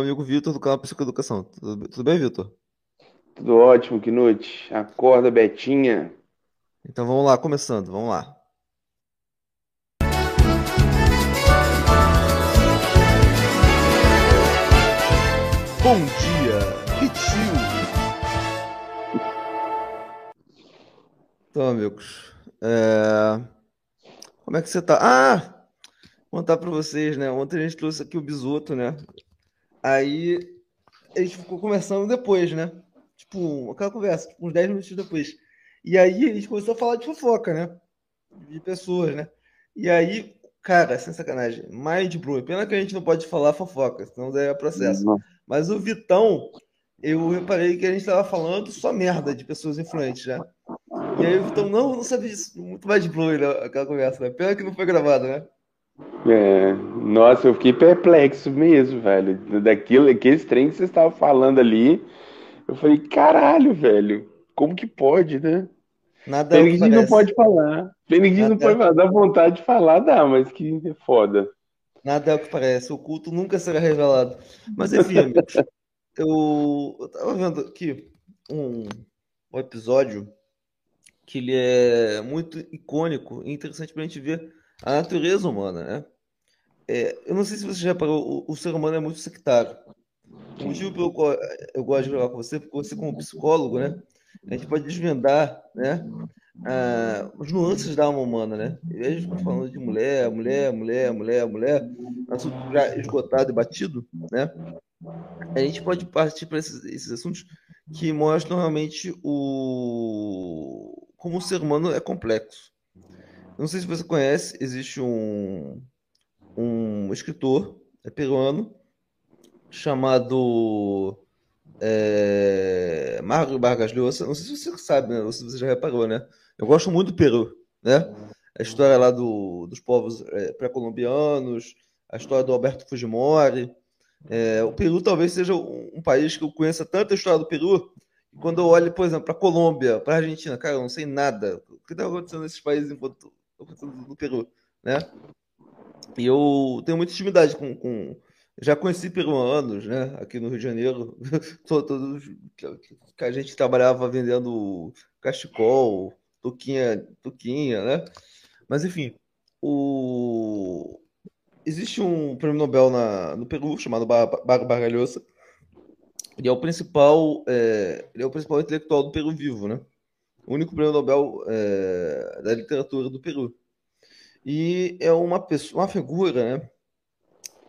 amigo Vitor do canal Psicoeducação. Tudo, tudo bem, Vitor? Tudo ótimo, Knut. Acorda, Betinha. Então vamos lá, começando, vamos lá. Bom dia, Ritinho. Então, amigos, é... como é que você tá? Ah, vou contar para vocês, né? Ontem a gente trouxe aqui o Bisoto, né? Aí a gente ficou conversando depois, né? Tipo, aquela conversa, tipo, uns 10 minutos depois. E aí a gente começou a falar de fofoca, né? De pessoas, né? E aí, cara, sem sacanagem, mind blowing. Pena que a gente não pode falar fofoca, senão daí é processo. Não. Mas o Vitão, eu reparei que a gente tava falando só merda de pessoas influentes, né? E aí o Vitão, não, não sabia disso. Muito mind blowing né? aquela conversa, né? Pena que não foi gravado, né? É, nossa, eu fiquei perplexo mesmo, velho. Daquilo, aqueles trem que você estava falando ali, eu falei, caralho, velho, como que pode, né? Nada é Pena não pode falar. Pena não pode falar. Dá vontade de falar, dá, mas que é foda. Nada é o que parece. O culto nunca será revelado. Mas enfim, amigos, eu, eu tava vendo aqui um, um episódio que ele é muito icônico e interessante pra gente ver a natureza humana, né? É, eu não sei se você já reparou, o, o, ser humano é muito sectário. O motivo pelo qual eu gosto de falar com você, porque você, como psicólogo, né, a gente pode desvendar, né, ah, as nuances da alma humana, né? Em vez de ficar falando de mulher, mulher, mulher, mulher, mulher, assunto já esgotado e batido, né? A gente pode partir para esses, esses assuntos que mostram realmente o como o ser humano é complexo. Não sei se você conhece, existe um, um escritor é peruano chamado é, Mário Vargas Llosa. Não sei se você sabe, né? Ou se você já reparou, né? Eu gosto muito do Peru, né? A história lá do, dos povos é, pré-colombianos, a história do Alberto Fujimori. É, o Peru talvez seja um, um, país que eu conheça tanto a história do Peru. Quando eu olho, por exemplo, para a Colômbia, para a Argentina, cara, eu não sei nada. O que está acontecendo nesses países enquanto no Peru, né? E eu tenho muita intimidade com, com já conheci peruanos, né? Aqui no Rio de Janeiro, todos que a gente trabalhava vendendo cachecol, tuquinha, tuquinha, né? Mas enfim, o existe um prêmio Nobel na, no Peru chamado Bar Bargalhosa. Ele é o principal, é, ele é o principal intelectual do Peru vivo, né? Único prêmio Nobel é, da literatura do Peru. E é uma pessoa, uma figura, né,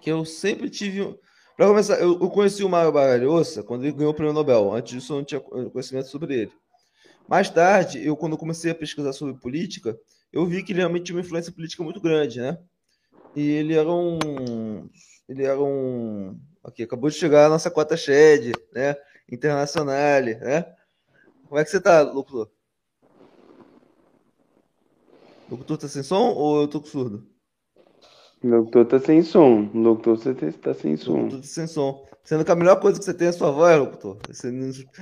que eu sempre tive. Para começar, eu, eu, conheci o Mário Baralhosa quando ele ganhou o prêmio Nobel. Antes disso, eu não tinha conhecimento sobre ele. Mais tarde, eu quando comecei a pesquisar sobre política, eu vi que ele realmente tinha uma influência política muito grande, né? E ele era um, ele era um, aqui acabou de chegar a nossa cota Shed, né? Internacional, né? Como é que você tá, Lucro? O locutor tá sem som ou eu tô com surdo? O locutor tá sem som. O locutor você tá sem som. O locutor tá sem som. Sendo que a melhor coisa que você tem é a sua voz, locutor.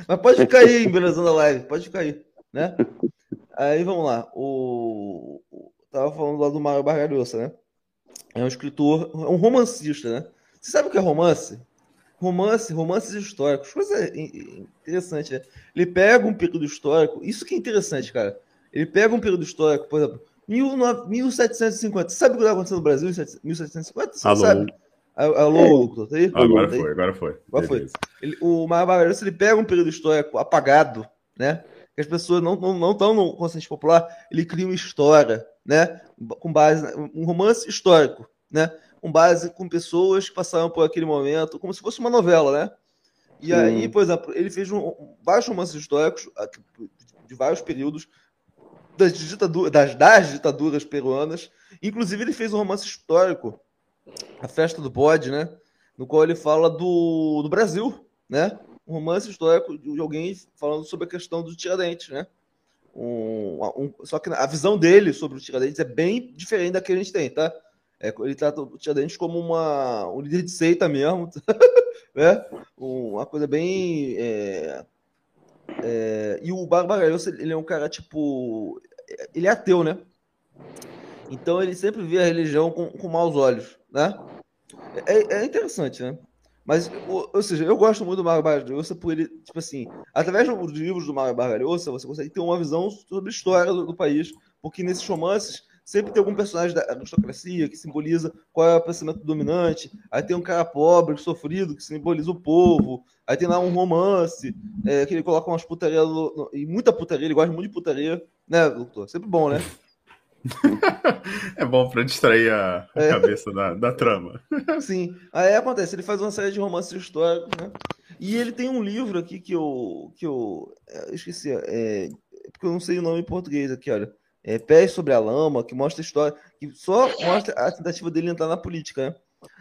Mas pode ficar aí, embelezando a live. Pode ficar aí, né? Aí vamos lá. O... Tava falando lá do Mário Bargalhosa, né? É um escritor, é um romancista, né? Você sabe o que é romance? Romance, romances históricos. Coisa interessante, né? Ele pega um período histórico. Isso que é interessante, cara. Ele pega um período histórico, por exemplo, 1750. Você sabe o que está acontecendo no Brasil em 1750? Você Alô. sabe? Alô, tá aí? Agora tá aí? foi, agora foi. Agora foi. Ele, o ele pega um período histórico apagado, né? Que as pessoas não estão não, não no consciente popular, ele cria uma história, né? Com base, um romance histórico, né? Com base com pessoas que passaram por aquele momento, como se fosse uma novela, né? E Sim. aí, por exemplo, ele fez um, vários romances históricos de vários períodos das, ditaduras, das, das ditaduras peruanas. Inclusive, ele fez um romance histórico, A Festa do Bode, né? No qual ele fala do, do Brasil, né? Um romance histórico de alguém falando sobre a questão do Tiradentes, né? Um, um, só que a visão dele sobre o Tiradentes é bem diferente da que a gente tem, tá? É, ele trata o Tiradentes como uma, um líder de seita mesmo, né? uma coisa bem é, é, e o Barbagalhoso, ele é um cara, tipo. Ele é ateu, né? Então ele sempre vê a religião com, com maus olhos, né? É, é interessante, né? Mas, ou, ou, seja, eu gosto muito do Mário Vargas Llosa por ele, tipo assim, através dos livros do Mário Vargas Llosa, você consegue ter uma visão sobre a história do, do país, porque nesses romances sempre tem algum personagem da aristocracia que simboliza qual é o pensamento dominante. Aí tem um cara pobre, sofrido, que simboliza o povo. Aí tem lá um romance, é, que ele coloca umas putarias no, e muita putaria, ele gosta muito de putaria, né, doutor? Sempre bom, né? é bom para distrair a, é. cabeça da, da trama. Sim. Aí acontece, ele faz uma série de romances históricos, né? E ele tem um livro aqui que eu, que eu, é, eu esqueci, é, porque eu não sei o nome em português aqui, olha é, Pés sobre a Lama, que mostra a história, que só mostra a tentativa dele entrar na política, né?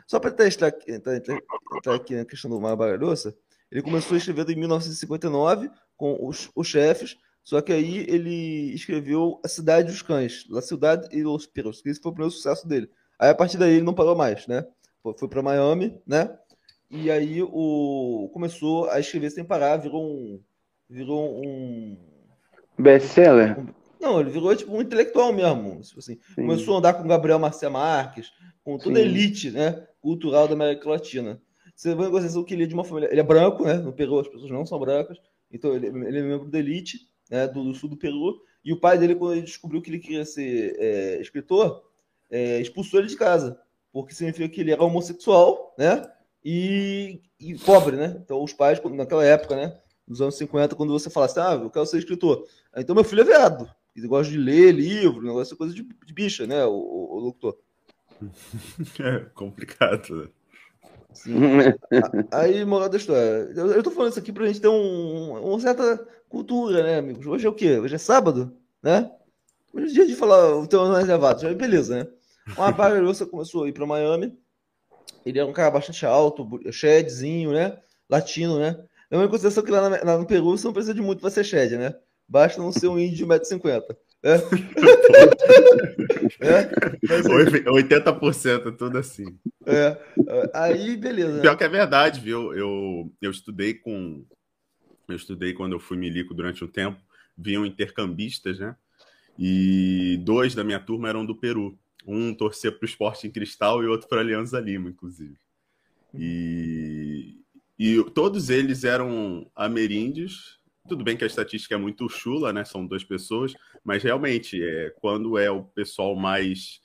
Só para testar entrar, entrar, entrar, aqui na questão do Mar Baralhoça, ele começou a escrever em 1959 com os, os chefes, só que aí ele escreveu A Cidade dos Cães, La Cidade e Los Perros, que esse foi o primeiro sucesso dele. Aí a partir daí ele não parou mais, né? Foi para Miami, né? E aí o começou a escrever sem parar, virou um virou um best-seller. Um, não, ele virou tipo um intelectual mesmo. Tipo assim, começou a andar com Gabriel Marcia Marques, com toda Sim. a elite né, cultural da América Latina. Você vai negociação que ele é de uma família. Ele é branco, né? No Peru as pessoas não são brancas. Então ele, ele é membro da elite né, do, do, sul do Peru. E o pai dele, quando ele descobriu que ele queria ser é, escritor, é, expulsou ele de casa. Porque significa que ele era homossexual, né? E, e pobre, né? Então os pais, naquela época, né? Nos anos 50, quando você fala assim, ah, eu quero ser escritor. Então meu filho é viado ele gosta de ler livro, negócio coisa de, de bicha, né, o, o, o locutor. É complicado. Sim. Aí, moral da história. Eu, eu tô falando isso aqui pra gente ter um, uma certa cultura, né, amigos? Hoje é o quê? Hoje é sábado, né? Hoje é dia de falar o teu reservado. Já beleza, né? O rapaz você começou a ir pra Miami. Ele era um cara bastante alto, shedzinho, né? Latino, né? É uma consideração que lá, na, lá no Peru você não precisa de muito pra ser shed, né? Basta não ser um índio de 1,50m. É? é? 80% tudo assim. É. Aí, beleza. Pior que é verdade, viu? Eu, eu estudei com. Eu estudei quando eu fui milico durante um tempo, vinham intercambistas, né? E dois da minha turma eram do Peru. Um torcia para o esporte em cristal e outro para a Aliança Lima, inclusive. E, e todos eles eram ameríndios tudo bem que a estatística é muito chula, né? São duas pessoas, mas realmente, é, quando é o pessoal mais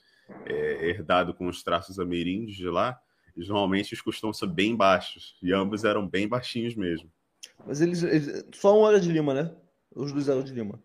é, herdado com os traços ameríndios de lá, normalmente os costumam ser bem baixos. E ambos eram bem baixinhos mesmo. Mas eles, eles só um era de Lima, né? Os dois eram de Lima.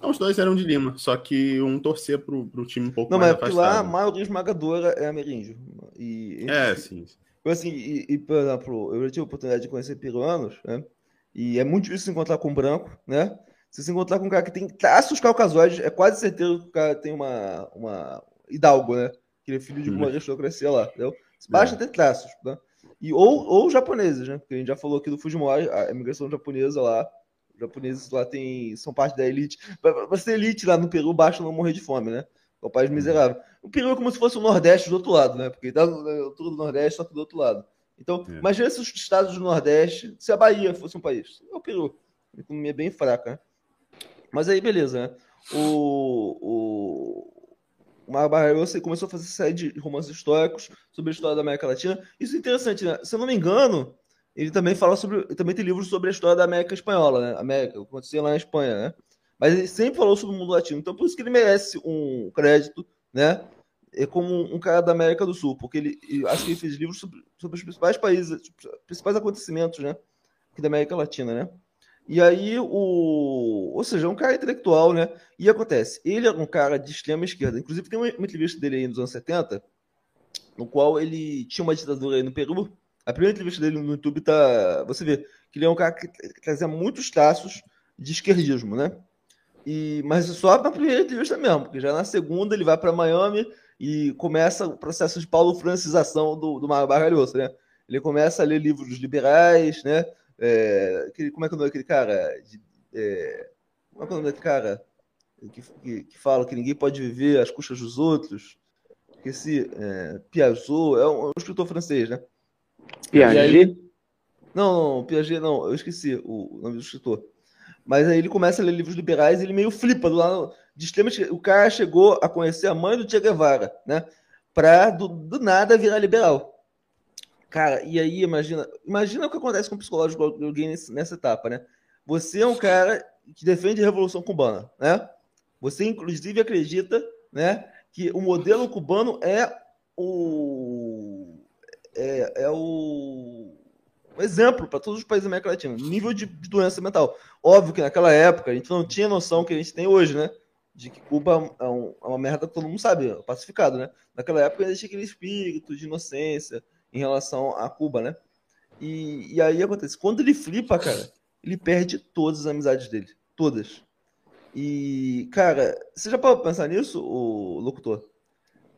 Não, os dois eram de Lima, só que um torcia pro, pro time um pouco Não, mais mas afastado. lá a maioria esmagadora é ameríndio. E, é, sim. Assim, e, e, por exemplo, eu já tive a oportunidade de conhecer peruanos, né? E é muito difícil se encontrar com um branco, né? Se se encontrar com um cara que tem traços caucasóides, é quase certeza que o cara tem uma, uma hidalgo, né? Que ele é filho de uma uhum. aristocracia lá, entendeu? Basta é. ter traços, né? E, ou, ou japoneses, né? Porque a gente já falou aqui do Fujimori, a imigração japonesa lá, os japoneses lá tem, são parte da elite. Para ser elite lá no Peru, basta não morrer de fome, né? É um país uhum. miserável. O Peru é como se fosse o Nordeste do outro lado, né? Porque tá na altura do Nordeste, só que do outro lado. Então, é. imagina se os estados do Nordeste, se a Bahia fosse um país. É o Peru. A economia é bem fraca, né? Mas aí, beleza, né? O, o, Mar você começou a fazer série de romances históricos sobre a história da América Latina. Isso é interessante, né? Se eu não me engano, ele também fala sobre. Também tem livros sobre a história da América Espanhola, né? América, o que acontecia lá na Espanha, né? Mas ele sempre falou sobre o mundo latino. Então, por isso que ele merece um crédito, né? É como um cara da América do Sul, porque ele, acho que ele fez livros sobre, sobre os principais países, os principais acontecimentos, né, aqui da América Latina, né? E aí o, ou seja, é um cara intelectual, né? E acontece, ele é um cara de extrema esquerda. Inclusive tem uma, entrevista dele aí nos anos 70, no qual ele tinha uma ditadura aí no Peru. A primeira entrevista dele no YouTube tá, você vê que ele é um cara que trazia muitos traços de esquerdismo, né? E, mas só na primeira entrevista mesmo, porque já na segunda ele vai para Miami e começa o processo de paulo-francização do, do Mário Bargalhoso, né? Ele começa a ler livros liberais, né? É, aquele, como é que é o nome daquele cara? De, é, como é que é o nome daquele cara que, que, que, fala que ninguém pode viver às custas dos outros? Esqueci, é, Piaget, é um, é um, escritor francês, né? Piaget? não, não, Piaget não, eu esqueci o nome do escritor. Mas aí ele começa a ler livros liberais e ele meio flipa do lado de extrema O cara chegou a conhecer a mãe do Che Guevara, né? Pra do, do nada virar liberal. Cara, e aí imagina, imagina o que acontece com o psicológico de alguém nessa etapa, né? Você é um cara que defende a Revolução Cubana, né? Você inclusive acredita, né, que o modelo cubano é o é, é o um exemplo para todos os países da América Latina, nível de, doença mental. Óbvio que naquela época a gente não tinha noção que a gente tem hoje, né? De que Cuba é, um, é uma merda que todo mundo sabe, é pacificado, né? Naquela época existia aquele espírito de inocência, em relação a Cuba, né? E, e aí acontece, quando ele flipa, cara, ele perde todas as amizades dele. Todas. E, cara, você já pode pensar nisso, o locutor?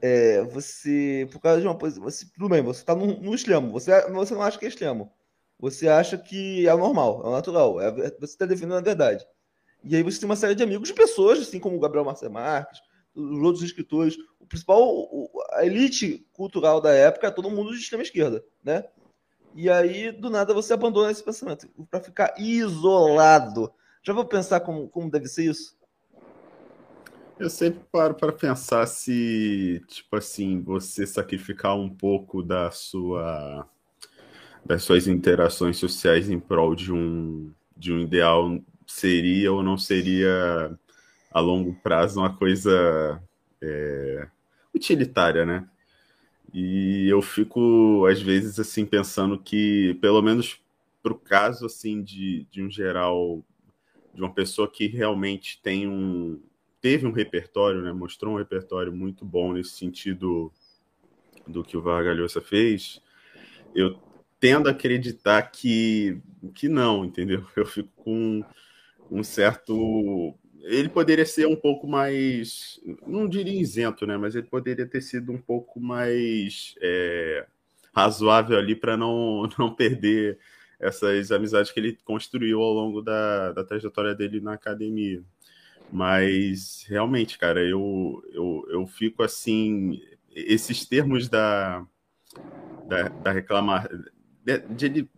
É, você, por causa de uma posição, você, tudo bem, você tá no, no extremo, você, você não acha que é extremo. Você acha que é normal, é natural, é, você está defendendo a verdade. E aí você tem uma série de amigos, de pessoas, assim como o Gabriel Marcelo Marques, os outros escritores, o principal, a elite cultural da época é todo mundo de extrema esquerda, né? E aí, do nada, você abandona esse pensamento para ficar isolado. Já vou pensar como, como deve ser isso? Eu sempre paro para pensar se, tipo assim, você sacrificar um pouco da sua das suas interações sociais em prol de um de um ideal seria ou não seria a longo prazo uma coisa é, utilitária, né? E eu fico, às vezes, assim, pensando que, pelo menos para o caso, assim, de, de um geral, de uma pessoa que realmente tem um, teve um repertório, né? Mostrou um repertório muito bom nesse sentido do que o Vargalhosa fez, eu tendo a acreditar que, que não, entendeu? Eu fico com um certo ele poderia ser um pouco mais, não diria isento, né? Mas ele poderia ter sido um pouco mais é, razoável ali para não, não perder essas amizades que ele construiu ao longo da, da trajetória dele na academia. Mas realmente, cara, eu, eu, eu fico assim. Esses termos da, da, da. De, de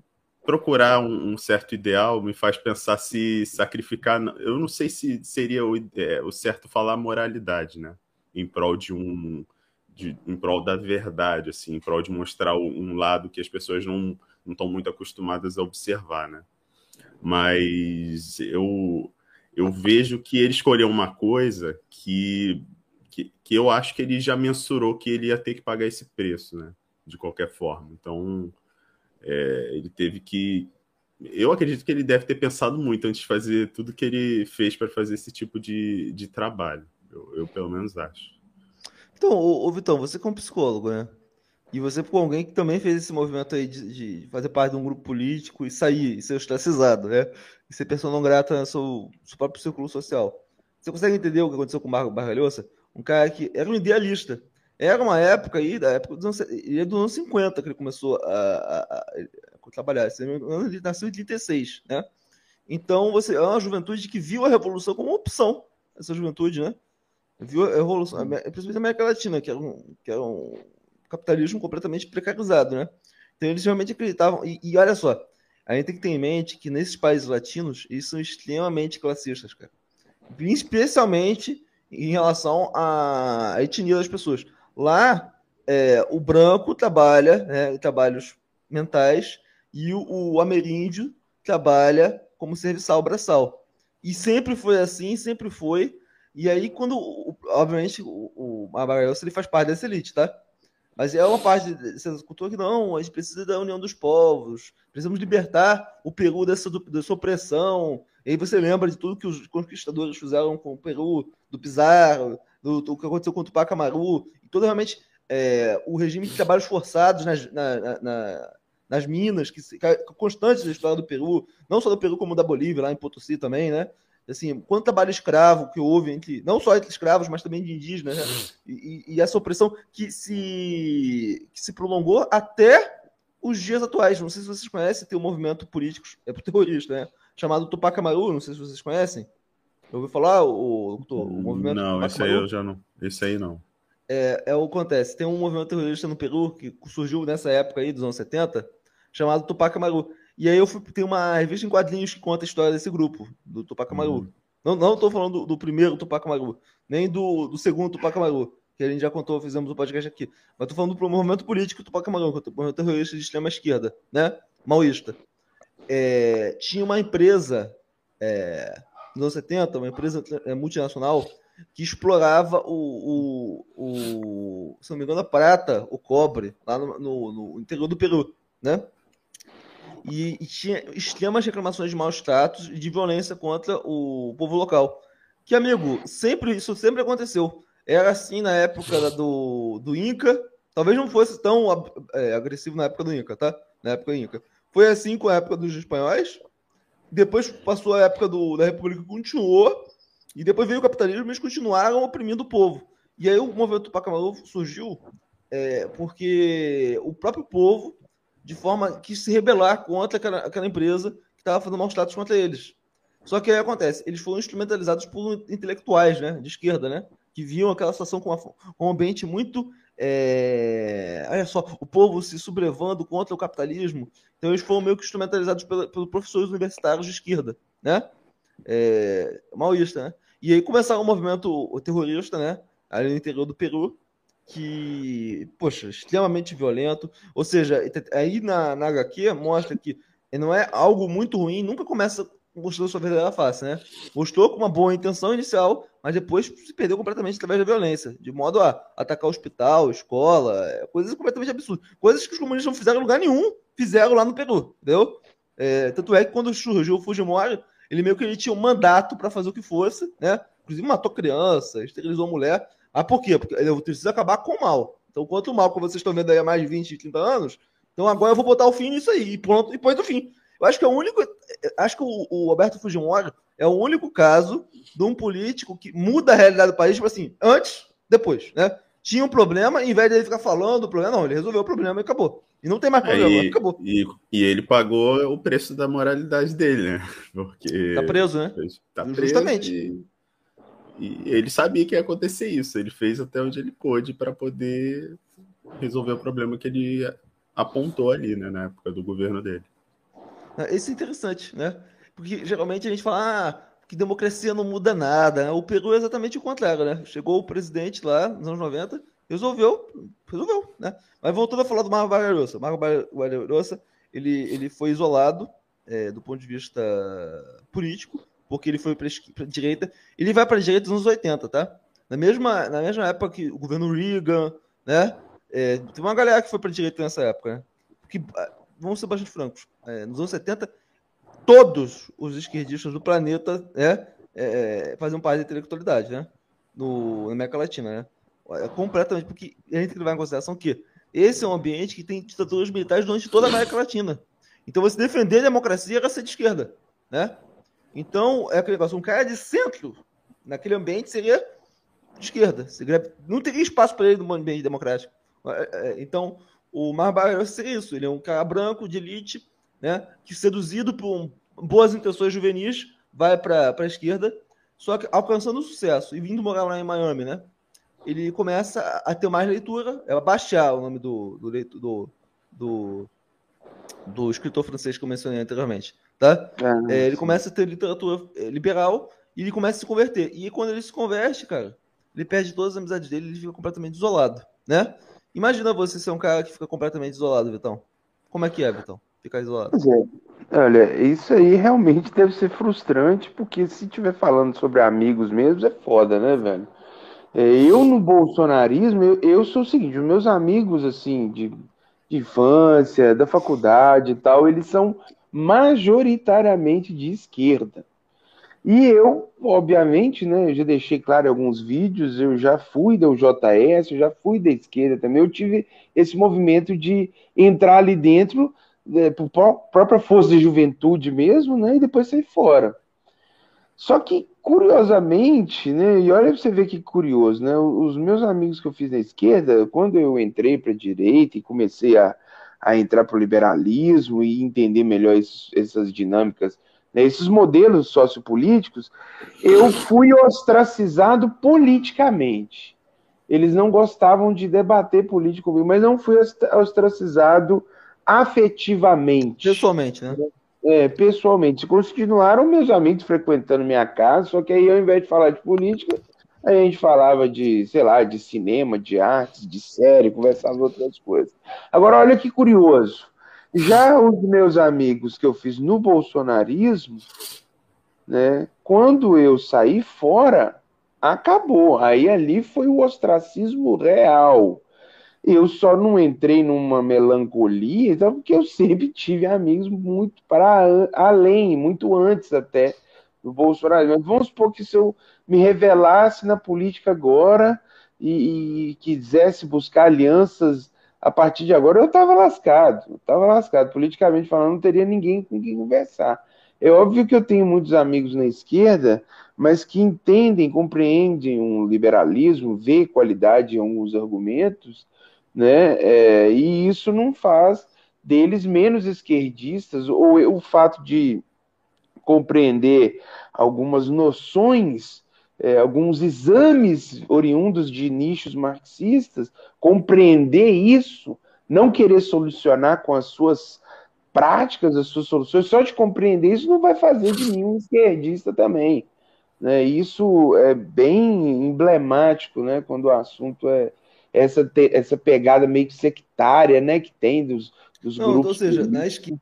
procurar um, um, certo ideal me faz pensar se sacrificar. Eu não sei se seria o, é, o certo falar moralidade, né? Em prol de um. De, em prol da verdade, assim, em prol de mostrar um lado que as pessoas não estão muito acostumadas a observar, né? Mas eu, eu vejo que ele escolheu uma coisa que, que, que eu acho que ele já mensurou que ele ia ter que pagar esse preço, né? De qualquer forma. Então, é, ele teve que. Eu acredito que ele deve ter pensado muito antes de fazer tudo que ele fez para fazer esse tipo de, de trabalho. Eu, eu pelo menos acho. Então, ô, ô, Vitão, você como psicólogo, né? E você com alguém que também fez esse movimento aí de, de, fazer parte de um grupo político e sair, e ser ostracizado, né? E ser pessoa não grata no seu, seu próprio círculo social. Você consegue entender o que aconteceu com o Marco Bargalhoça? Um cara que era um idealista. Era uma época aí, da época dos anos, ele é dos anos 50 que ele começou a, a, a, trabalhar. Ele nasceu em 36, né? Então, você é uma juventude que viu a revolução como opção, essa juventude, né? Viu a revolução, principalmente a América Latina, que era um, que era um capitalismo completamente precarizado, né? Então, eles realmente acreditavam. E, e olha só, a gente tem que ter em mente que nesses países latinos, eles são extremamente classistas, cara. Especialmente em relação à etnia das pessoas. Lá, é, o branco trabalha né, trabalhos mentais e o, o ameríndio trabalha como serviçal braçal. E sempre foi assim, sempre foi. E aí, quando, obviamente, o, o Amarelo ele faz parte dessa elite, tá? Mas é uma parte dessa cultura que não, a gente precisa da união dos povos, precisamos libertar o Peru dessa, dessa opressão. E aí você lembra de tudo que os conquistadores fizeram com o Peru, do Pizarro, do, do que aconteceu com o Tupac Amaru, e todo realmente é, o regime de trabalhos forçados nas, na, na, nas minas, que, que constantes da história do Peru, não só do Peru como da Bolívia, lá em Potosí também, né? Assim, quanto trabalho escravo que houve entre, não só entre escravos, mas também de indígenas, né? e, e, essa opressão que se, que se prolongou até os dias atuais. Não sei se vocês conhecem, tem um movimento político, é terrorista, né? Chamado Tupac Amaru, não sei se vocês conhecem. Eu ouvi falar o, o, o movimento. Não, esse aí eu já não. Esse aí não. É, é o que acontece. Tem um movimento terrorista no Peru que surgiu nessa época aí, dos anos 70, chamado Tupac Amaru. E aí eu fui, tem uma revista em quadrinhos que conta a história desse grupo, do Tupac Amaru. Uhum. Não, não tô falando do, do, primeiro Tupac Amaru, nem do, do segundo Tupac Amaru. que a gente já contou, fizemos o um podcast aqui. Mas tô falando do movimento político Tupac Amaru, o movimento terrorista de extrema esquerda, né? Maoísta. É, tinha uma empresa, é, nos anos 70, uma empresa é, multinacional, que explorava o, o, o, se não me engano, a prata, o cobre, lá no, no, no interior do Peru, né? E, e, tinha extremas reclamações de maus tratos e de violência contra o povo local. Que, amigo, sempre isso sempre aconteceu. Era assim na época do, do Inca. Talvez não fosse tão é, agressivo na época do Inca, tá? Na época do Inca. Foi assim com a época dos espanhóis. Depois passou a época do, da República continuou. E depois veio o capitalismo e eles continuaram oprimindo o povo. E aí o movimento Tupac Amaru surgiu é, porque o próprio povo, de forma que se rebelar contra aquela, aquela empresa que estava fazendo maus tratos contra eles. Só que aí acontece, eles foram instrumentalizados por intelectuais, né, de esquerda, né, que viam aquela situação com, uma, com um ambiente muito é... olha só, o povo se sublevando contra o capitalismo. Então eles foram meio que instrumentalizados pelos professores universitários de esquerda, né? É... Maoísta, né? E aí começaram um movimento terrorista, né? Ali no interior do Peru, que, poxa, extremamente violento. Ou seja, aí na, na HQ mostra que não é algo muito ruim, nunca começa mostrou sua verdadeira face, né? Mostrou com uma boa intenção inicial, mas depois se perdeu completamente através da violência, de modo a atacar hospital, escola, é, coisas completamente absurdas. Coisas que os comunistas não fizeram em lugar nenhum, fizeram lá no Peru, entendeu? É, tanto é que quando surgiu o Fujimori, ele meio que ele tinha um mandato para fazer o que fosse, né? Inclusive matou criança, esterilizou mulher. Ah, por quê? Porque ele precisa acabar com o mal. Então, quanto mal que vocês estão vendo aí há mais de 20, 30 anos, então agora eu vou botar o fim nisso aí, e pronto, e pôs o fim. Eu acho que é o único. Acho que o, o Alberto Fujimori é o único caso de um político que muda a realidade do país, tipo assim, antes, depois, né? Tinha um problema, em vez de ele ficar falando do problema, não, ele resolveu o problema e acabou. E não tem mais problema, é, e, acabou. E, e, ele pagou o preço da moralidade dele, né? Porque. Tá preso, né? Tá preso Justamente. E, e ele sabia que ia acontecer isso. Ele fez até onde ele pôde para poder resolver o problema que ele apontou ali, né, na época do governo dele. Isso é interessante, né? Porque geralmente a gente fala ah, que democracia não muda nada. O Peru é exatamente o contrário, né? Chegou o presidente lá nos anos 90, resolveu, resolveu, né? Mas voltando a falar do Marco Barbarossa. Marco Barbarossa, ele, ele foi isolado é, do ponto de vista político, porque ele foi para a direita. Ele vai para a direita nos anos 80, tá? Na mesma, na mesma época que o governo Reagan, né? É, tem uma galera que foi para a direita nessa época, né? Porque vamos ser bastante francos, é, nos anos 70, todos os esquerdistas do planeta né, é, é, faziam parte da intelectualidade, né? No, na América Latina, né? É, completamente, porque a gente tem que levar em consideração que esse é um ambiente que tem ditaduras militares durante toda a América Latina. Então, você defender a democracia era ser de esquerda, né? Então, é aquele negócio, um cara de centro naquele ambiente seria de esquerda. Não teria espaço para ele no ambiente democrático. É, então, o Marbarrosa seria isso. Ele é um cara branco de elite, né? Que seduzido por boas intenções juvenis vai para a esquerda, só que alcançando sucesso e vindo morar lá em Miami, né? Ele começa a ter mais leitura, é baixar o nome do do, do, do, do escritor francês que eu mencionei anteriormente, tá? Ah, é, ele começa a ter literatura é, liberal e ele começa a se converter. E quando ele se converte, cara, ele perde todas as amizades dele, ele fica completamente isolado, né? Imagina você ser um cara que fica completamente isolado, Vitão. Como é que é, Vitão? Ficar isolado. Pois é. Olha, isso aí realmente deve ser frustrante, porque se estiver falando sobre amigos mesmo, é foda, né, velho? É, eu no bolsonarismo, eu, eu sou o seguinte, os meus amigos, assim, de, de infância, da faculdade e tal, eles são majoritariamente de esquerda. E eu, obviamente, né, eu já deixei claro em alguns vídeos, eu já fui da UJS, eu já fui da esquerda também, eu tive esse movimento de entrar ali dentro, é, por própria força de juventude mesmo, né, e depois sair fora. Só que, curiosamente, né, e olha pra você ver que curioso, né, os meus amigos que eu fiz na esquerda, quando eu entrei para a direita e comecei a, a entrar para o liberalismo e entender melhor esses, essas dinâmicas né, esses modelos sociopolíticos, eu fui ostracizado politicamente. Eles não gostavam de debater política comigo, mas não fui ostracizado afetivamente. Pessoalmente, né? É, pessoalmente. Continuaram meus amigos frequentando minha casa, só que aí ao invés de falar de política, a gente falava de, sei lá, de cinema, de artes, de série, conversava outras coisas. Agora, olha que curioso. Já os meus amigos que eu fiz no bolsonarismo, né, quando eu saí fora, acabou. Aí ali foi o ostracismo real. Eu só não entrei numa melancolia, então, porque eu sempre tive amigos muito para além, muito antes até do Bolsonaro. Mas vamos supor que se eu me revelasse na política agora e, e quisesse buscar alianças a partir de agora, eu estava lascado. estava lascado. Politicamente falando, não teria ninguém com quem conversar. É óbvio que eu tenho muitos amigos na esquerda, mas que entendem, compreendem um liberalismo, vê qualidade em alguns argumentos né? É, e isso não faz deles menos esquerdistas, ou o fato de compreender algumas noções, é, alguns exames oriundos de nichos marxistas, compreender isso, não querer solucionar com as suas práticas, as suas soluções, só de compreender isso não vai fazer de mim um esquerdista também. Né? Isso é bem emblemático né? quando o assunto é, essa, essa pegada meio que sectária, né, que tem dos, dos Não, grupos. Ou seja, na esquerda,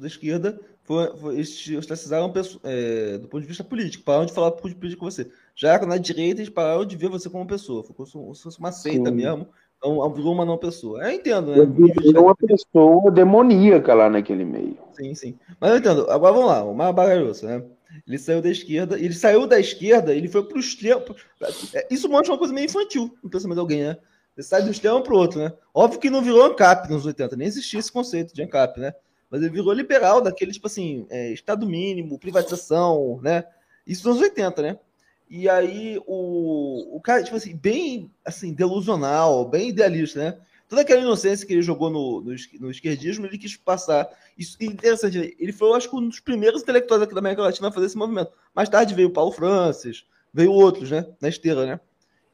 da esquerda, foi, foi, eles ostracizaram é, do ponto de vista político, pararam de falar político com você. Já na direita, eles pararam de ver você como pessoa, ficou como se fosse uma seita Sim. mesmo, então virou uma não pessoa. Eu entendo, né? Virou uma pessoa demoníaca lá naquele meio. Sim, sim. Mas eu entendo. Agora vamos lá, o Mar Bagaroso, né? Ele saiu da esquerda, ele saiu da esquerda, ele foi pro extremo. É, isso mostra uma coisa meio infantil no pensamento de alguém, né? Ele sai do extremo pro outro, né? Óbvio que não virou ANCAP nos 80, nem existia esse conceito de ANCAP, né? Mas ele virou liberal, daquele, tipo assim, é, Estado mínimo, privatização, né? Isso nos 80, né? E aí o, o cara, tipo assim, bem assim, delusional, bem idealista, né? toda aquela inocência que ele jogou no, no, no esquerdismo, ele quis passar. Isso interessante, ele foi, eu acho, um dos primeiros intelectuais aqui da América Latina a fazer esse movimento. Mais tarde veio o Paulo Francis, veio outros, né? Na esteira, né?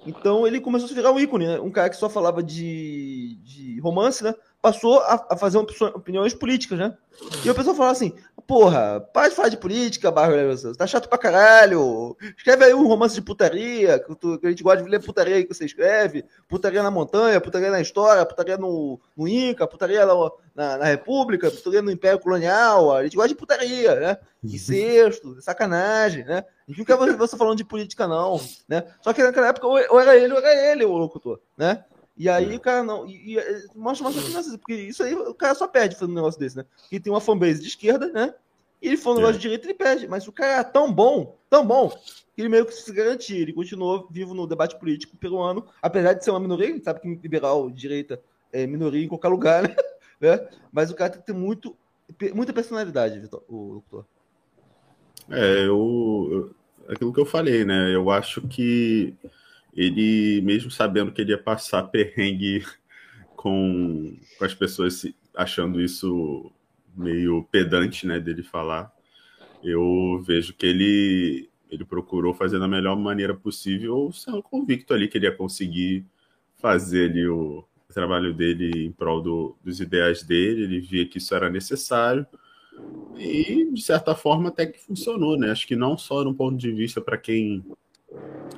Então ele começou a virar um ícone, né? Um cara que só falava de, de romance, né? Passou a, a fazer opiniões políticas, né? E o pessoal falava assim: Porra, para de falar de política, Barro Tá chato pra caralho. Escreve aí um romance de putaria, que, tu, que a gente gosta de ler putaria aí que você escreve. Putaria na montanha, putaria na história, putaria no, no Inca, putaria na, na, na, República, putaria no Império Colonial. A gente gosta de putaria, né? Incesto, sacanagem, né? A gente não quer você falando de política, não, né? Só que naquela época ou era ele ou era ele o locutor, né? E aí é. o cara não. E, e mostra uma finanças, porque isso aí o cara só perde fazendo um negócio desse, né? Porque tem uma fanbase de esquerda, né? E ele um negócio é. de direita, ele perde. Mas o cara é tão bom, tão bom, que ele meio que se garantia. Ele continuou vivo no debate político peruano, apesar de ser uma minoria, ele sabe que liberal, direita, é minoria em qualquer lugar, né? né? Mas o cara tem que ter muito, muita personalidade, Vitor, o doutor. É, eu, aquilo que eu falei, né? Eu acho que ele, mesmo sabendo que ele ia passar perrengue com, com as pessoas achando isso meio pedante, né, dele falar, eu vejo que ele, ele procurou fazer da melhor maneira possível, sendo convicto ali que ele ia conseguir fazer ali o, trabalho dele em prol do, dos ideais dele, ele via que isso era necessário, e de certa forma até que funcionou, né? Acho que não só no ponto de vista para quem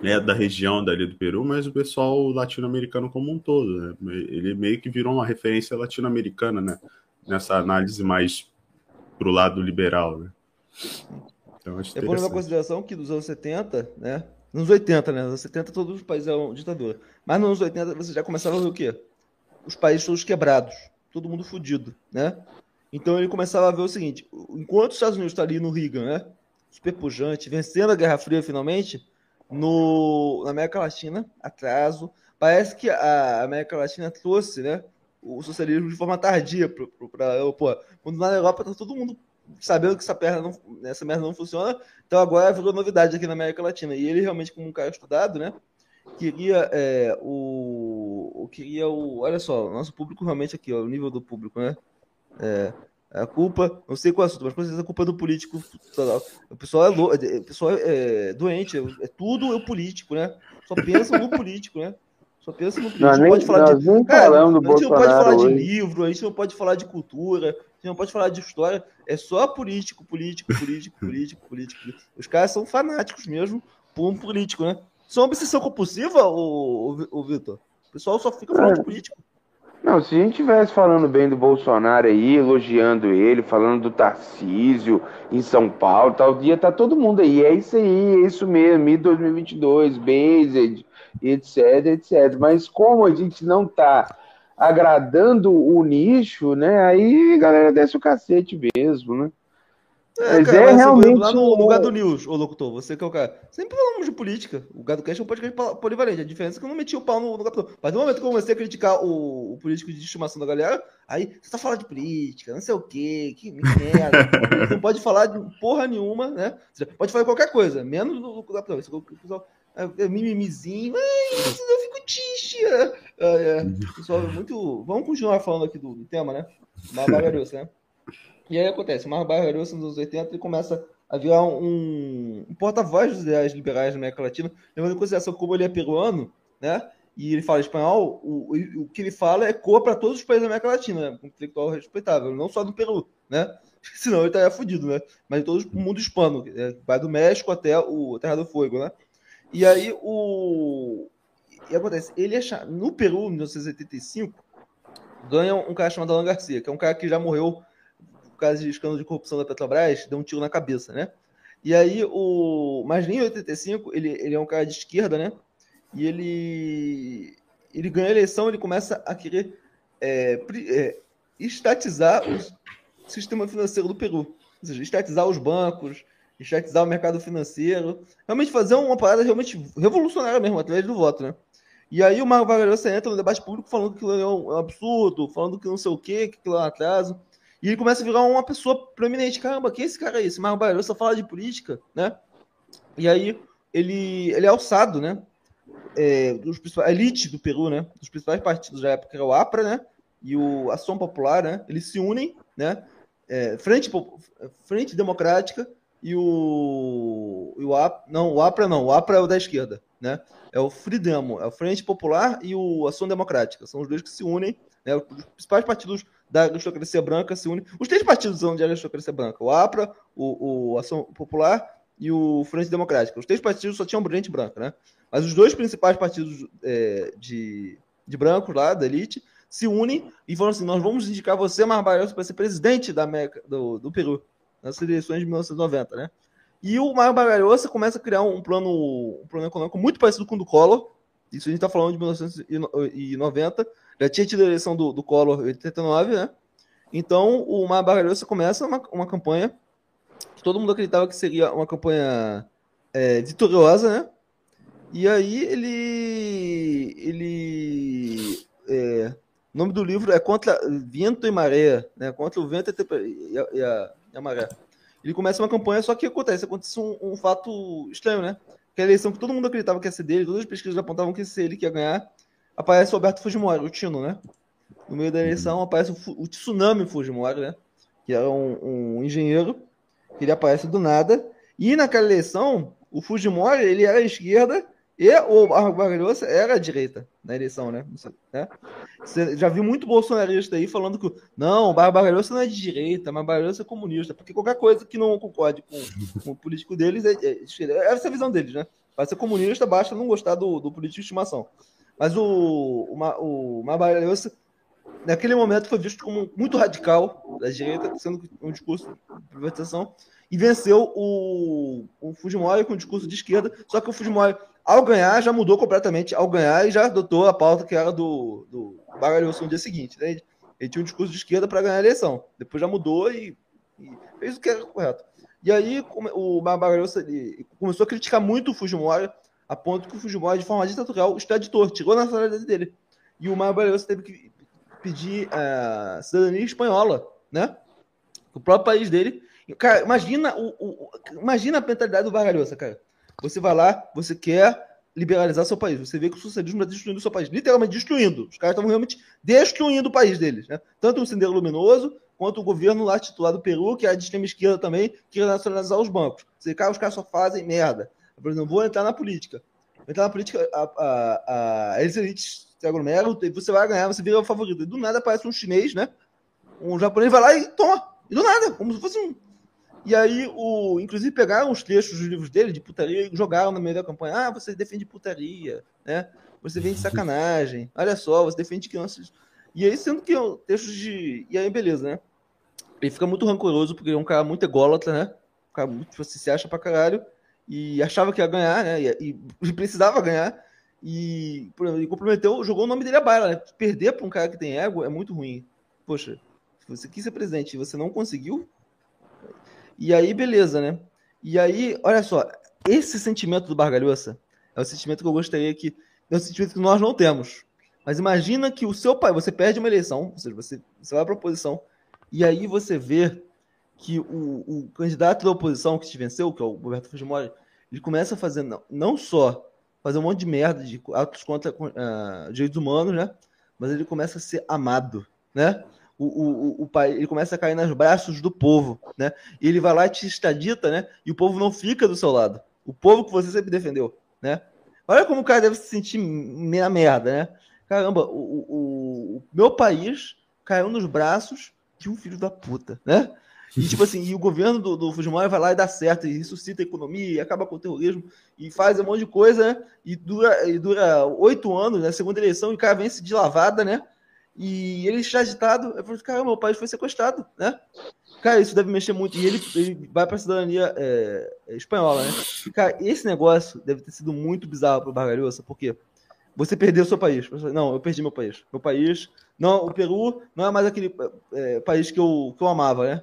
é da região dali do Peru, mas o pessoal latino-americano como um todo. Né? Ele meio que virou uma referência latino-americana, né? Nessa análise mais pro lado liberal, né? Então, acho é bom levar em consideração que dos anos 70, né? Nos 80, né? Nos anos 70 todos os países eram ditadura. Mas nos anos 80 você já começava a ver o quê? Os países todos quebrados, todo mundo fudido, né? Então ele começava a ver o seguinte: enquanto os Estados Unidos está ali no Reagan, né? Super pujante, vencendo a Guerra Fria finalmente, no, na América Latina, atraso. Parece que a América Latina trouxe né, o socialismo de forma tardia para a Europa. Quando na Europa está todo mundo sabendo que essa, perna não, essa merda não funciona, então agora virou novidade aqui na América Latina. E ele realmente, como um cara estudado, né? Queria é, o, queria o. Olha só, nosso público realmente aqui, ó, o nível do público, né? É, a culpa, não sei qual é o assunto, mas com certeza a culpa é do político. O pessoal é, louco, o pessoal é, é doente, é, tudo é o político, né? Só pensa no político, né? Só pensa no político. Não pode falar de. Cara, a gente não pode falar hoje. de livro, a gente não pode falar de cultura, a gente não pode falar de história. É só político, político, político, político, político. Os caras são fanáticos mesmo por um político, né? Isso é uma obsessão compulsiva, o, o, o Vitor? O pessoal só fica falando é. de político. Não, se a gente estivesse falando bem do Bolsonaro aí, elogiando ele, falando do Tarcísio em São Paulo, tal dia tá todo mundo aí. É isso aí, é isso mesmo, e 2022, Based, etc, etc. Mas como a gente não tá agradando o nicho, né? Aí galera desce o cacete mesmo, né? É, mas cara, é realmente. Lá no, no Gado News, ô locutor, você que é o cara. Sempre falamos de política. O Gado Cash é um podcast polivalente. A diferença é que eu não meti o pau no, no capitão. Mas no momento que eu comecei a criticar o, o, político de estimação da galera, aí você tá falando de política, não sei o quê, que merda. não pode falar de porra nenhuma, né? Você pode falar qualquer coisa, menos do, do capitão. Você, pessoal, é, é, mimimizinho, mas eu fico triste. É, é, pessoal, é muito. Vamos continuar falando aqui do, do tema, né? Mas né? E aí acontece, Marco Barbarossa nos anos 80 ele começa a virar um, um porta-voz dos ideais liberais na América Latina, levando em consideração como ele é peruano, né? E ele fala espanhol, o, o, o que ele fala é cor para todos os países da América Latina, né? Um intelectual respeitável, não só do Peru, né? Senão ele estaria fudido, né? Mas todo o mundo hispano, é, vai do México até o Terra do Fogo, né? E aí o. E acontece, ele é no Peru, em 1985, ganha um cara chamado Alan Garcia, que é um cara que já morreu por causa de escândalo de corrupção da Petrobras, deu um tiro na cabeça, né? E aí, o. Mas nem em 85, ele, ele é um cara de esquerda, né? E ele. Ele ganha a eleição, ele começa a querer é, é, estatizar o sistema financeiro do Peru. Ou seja, estatizar os bancos, estatizar o mercado financeiro. Realmente fazer uma parada realmente revolucionária mesmo, através do voto, né? E aí o Marco Vargas entra no debate público falando que aquilo é um absurdo, falando que não sei o quê, que aquilo é um atraso. E ele começa a virar uma pessoa proeminente. Caramba, quem é esse cara aí? Esse Marco Barroso só fala de política, né? E aí ele, ele é alçado, né? É, dos a elite do Peru, né? Dos principais partidos da época, era o APRA, né? E o Ação Popular, né? Eles se unem, né? É, Frente, Frente Democrática e o, e o APRA, não, o APRA não, o APRA é o da esquerda, né? É o Fridemo, é o Frente Popular e o Ação Democrática. São os dois que se unem, né? Os principais partidos da aristocracia branca se unem. Os três partidos são de aristocracia branca: o APRA, o, o Ação Popular e o Frente Democrática. Os três partidos só tinham gente branca, né? Mas os dois principais partidos é, de, de brancos lá, da elite, se unem e falam assim: nós vamos indicar você, Marbaioso, para ser presidente da América, do, do Peru, nas eleições de 1990, né? E o Mário Barbarossa começa a criar um plano, um plano econômico muito parecido com o do Collor. Isso a gente está falando de 1990, já tinha tido a eleição do, do Collor em 89, né? Então o Mar Barbarossa começa uma, uma campanha que todo mundo acreditava que seria uma campanha é, vitoriosa, né? E aí ele. ele é, o nome do livro é Contra Vento e Maré, né? Contra o vento e a, e a, e a maré. Ele começa uma campanha, só que acontece, acontece um, um fato estranho, né? Que a eleição que todo mundo acreditava que ia ser dele, todas as pesquisas apontavam que ia ser ele que ia ganhar, aparece o Alberto Fujimori, o Tino, né? No meio da eleição aparece o, o Tsunami Fujimori, né? Que era um, um, engenheiro, que ele aparece do nada. E naquela eleição, o Fujimori, ele era à esquerda e o Barbarossa era à direita na eleição, né? né? Você já viu muito bolsonarista aí falando que não, o Barbarossa não é de direita, mas o Barbarossa é comunista, porque qualquer coisa que não concorde com, com o político deles é, é, é, essa a visão deles, né? Para ser comunista, basta não gostar do, do político de estimação. Mas o, o, o Mabalhosa, naquele momento, foi visto como muito radical da direita, sendo um discurso de privatização, e venceu o, o Fujimori com um discurso de esquerda, só que o Fujimori, ao ganhar, já mudou completamente, ao ganhar, e já adotou a pauta que era do, do Baralhoso no dia seguinte. Né? Ele tinha um discurso de esquerda para ganhar a eleição, depois já mudou e, e fez o que era correto. E aí o Barbarossa começou a criticar muito o Fujimori, a ponto que o Fujimori, de forma ditatorial, extraditor, tirou a nacionalidade dele. E o Maio Barroso teve que pedir a uh, cidadania espanhola, né? O próprio país dele. Cara, imagina, o, o imagina a mentalidade do Vargalhosa, cara. Você vai lá, você quer liberalizar seu país. Você vê que o socialismo está destruindo seu país. Literalmente destruindo. Os caras estavam realmente destruindo o país deles. Né? Tanto o Sendero Luminoso, quanto o governo lá titulado Peru, que é de extrema esquerda também, queria nacionalizar os bancos. Você, cara, os caras só fazem merda. Por exemplo, vou entrar na política. Vou entrar na política, a, a, se aglomeram, você vai ganhar, você vira o favorito. E do nada aparece um chinês, né? Um japonês vai lá e toma. E do nada, como se fosse um. E aí, o, inclusive, pegaram os trechos dos livros dele de putaria e jogaram no meio da campanha. Ah, você defende putaria, né? Você vende sacanagem. Olha só, você defende crianças. E aí, sendo que textos de. E aí, beleza, né? Ele fica muito rancoroso, porque ele é um cara muito ególatra, né? Um cara muito, tipo, assim, se acha pra caralho. E achava que ia ganhar, né? E, e precisava ganhar. E ele comprometeu, jogou o nome dele a baila, né? Perder pra um cara que tem ego é muito ruim. Poxa, você quis ser presidente e você não conseguiu, e aí, beleza, né? E aí, olha só, esse sentimento do Bargalhoça é o sentimento que eu gostaria que. É um sentimento que nós não temos. Mas imagina que o seu pai, você perde uma eleição, ou seja, você, você vai para a oposição, e aí você vê que o, o, candidato da oposição que te venceu, que é o Roberto Fujimori, ele começa a fazer não, não só fazer um monte de merda, de atos contra uh, direitos humanos, né? Mas ele começa a ser amado, né? o, o, o pai, ele começa a cair nos braços do povo, né? E ele vai lá e te estadita, né? E o povo não fica do seu lado. O povo que você sempre defendeu, né? Olha como o cara deve se sentir meia merda, né? Caramba, o, o, o meu país caiu nos braços de um filho da puta, né? E tipo assim, e o governo do, do Fujimori vai lá e dá certo, e ressuscita a economia, e acaba com o terrorismo, e faz um monte de coisa, né? E dura e dura oito anos, né? Segunda eleição, e o cara vence de lavada, né? E ele está agitado. Eu falei, caramba, meu pai foi sequestrado, né? Cara, isso deve mexer muito. E ele, ele vai para a cidadania é, espanhola, né? Cara, esse negócio deve ter sido muito bizarro para o Bargalhosa, porque você perdeu o seu país. Não, eu perdi meu país. Meu país. Não, o Peru não é mais aquele é, país que eu, que eu amava, né?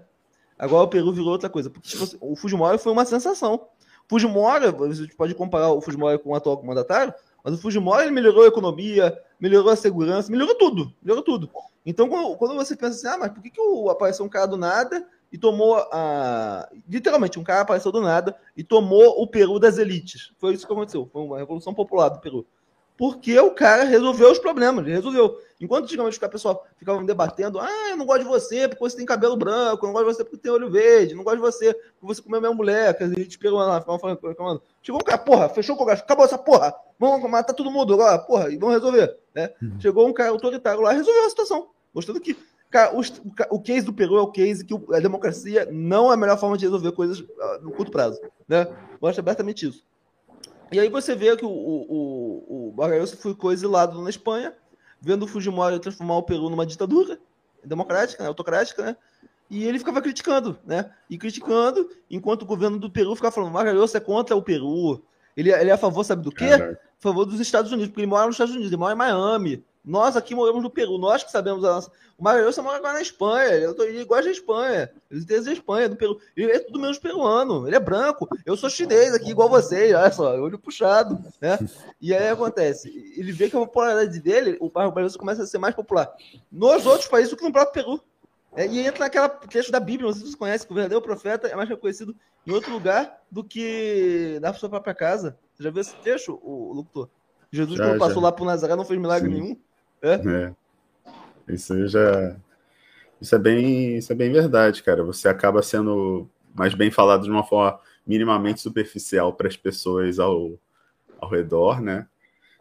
Agora o Peru virou outra coisa. Porque tipo, assim, o Fujimori foi uma sensação. Fujimori, você pode comparar o Fujimori com o atual mandatário, mas o Fujimori ele melhorou a economia, melhorou a segurança, melhorou tudo, melhorou tudo. Então, quando, você pensa assim, ah, mas por que, que o, apareceu um cara do nada e tomou a. Literalmente, um cara apareceu do nada e tomou o Peru das elites. Foi isso que aconteceu. Foi uma revolução popular do Peru. Porque o cara resolveu os problemas, ele resolveu. Enquanto antigamente o pessoal ficavam debatendo, ah, eu não gosto de você porque você tem cabelo branco, eu não gosto de você porque tem olho verde, não gosto de você porque você comeu minha mulher, que a gente pegou lá, ficavam falando, reclamando. Chegou um cara, porra, fechou o congresso, acabou essa porra, vamos matar todo mundo agora, porra, e vamos resolver. Né? Uhum. Chegou um cara autoritário lá e resolveu a situação, mostrando que cara, o, o, case do Peru é o case que a democracia não é a melhor forma de resolver coisas ah, no curto prazo. Né? Mostra abertamente isso. E aí você vê que o, o, o Barbarossa foi exilado na Espanha, vendo o Fujimori transformar o Peru numa ditadura democrática, né, autocrática, né? E ele ficava criticando, né? E criticando, enquanto o governo do Peru ficava falando, Margalhosa é contra o Peru. Ele, ele é a favor, sabe do quê? A favor dos Estados Unidos, porque ele mora nos Estados Unidos, ele mora em Miami. Nós aqui moramos no Peru, nós que sabemos a nossa. O Magalhães mora agora na Espanha, ele gosta da Espanha, ele tem da Espanha, do Peru. Ele é tudo menos peruano, ele é branco. Eu sou chinês aqui, igual vocês, olha só, olho puxado, né? E aí acontece, ele vê que a popularidade dele, o Magalhães começa a ser mais popular nos outros países do que no próprio Peru. É, e entra naquela texto da Bíblia, não sei se você conhece, que o verdadeiro profeta é mais reconhecido em outro lugar do que na sua própria casa. Você já viu esse texto, o, o locutor? Jesus, já, quando passou já. lá por Nazaré, não fez milagre Sim. nenhum. É? é. Isso aí já. Isso é bem, isso é bem verdade, cara. Você acaba sendo mais bem falado de uma forma minimamente superficial para as pessoas ao, ao redor, né?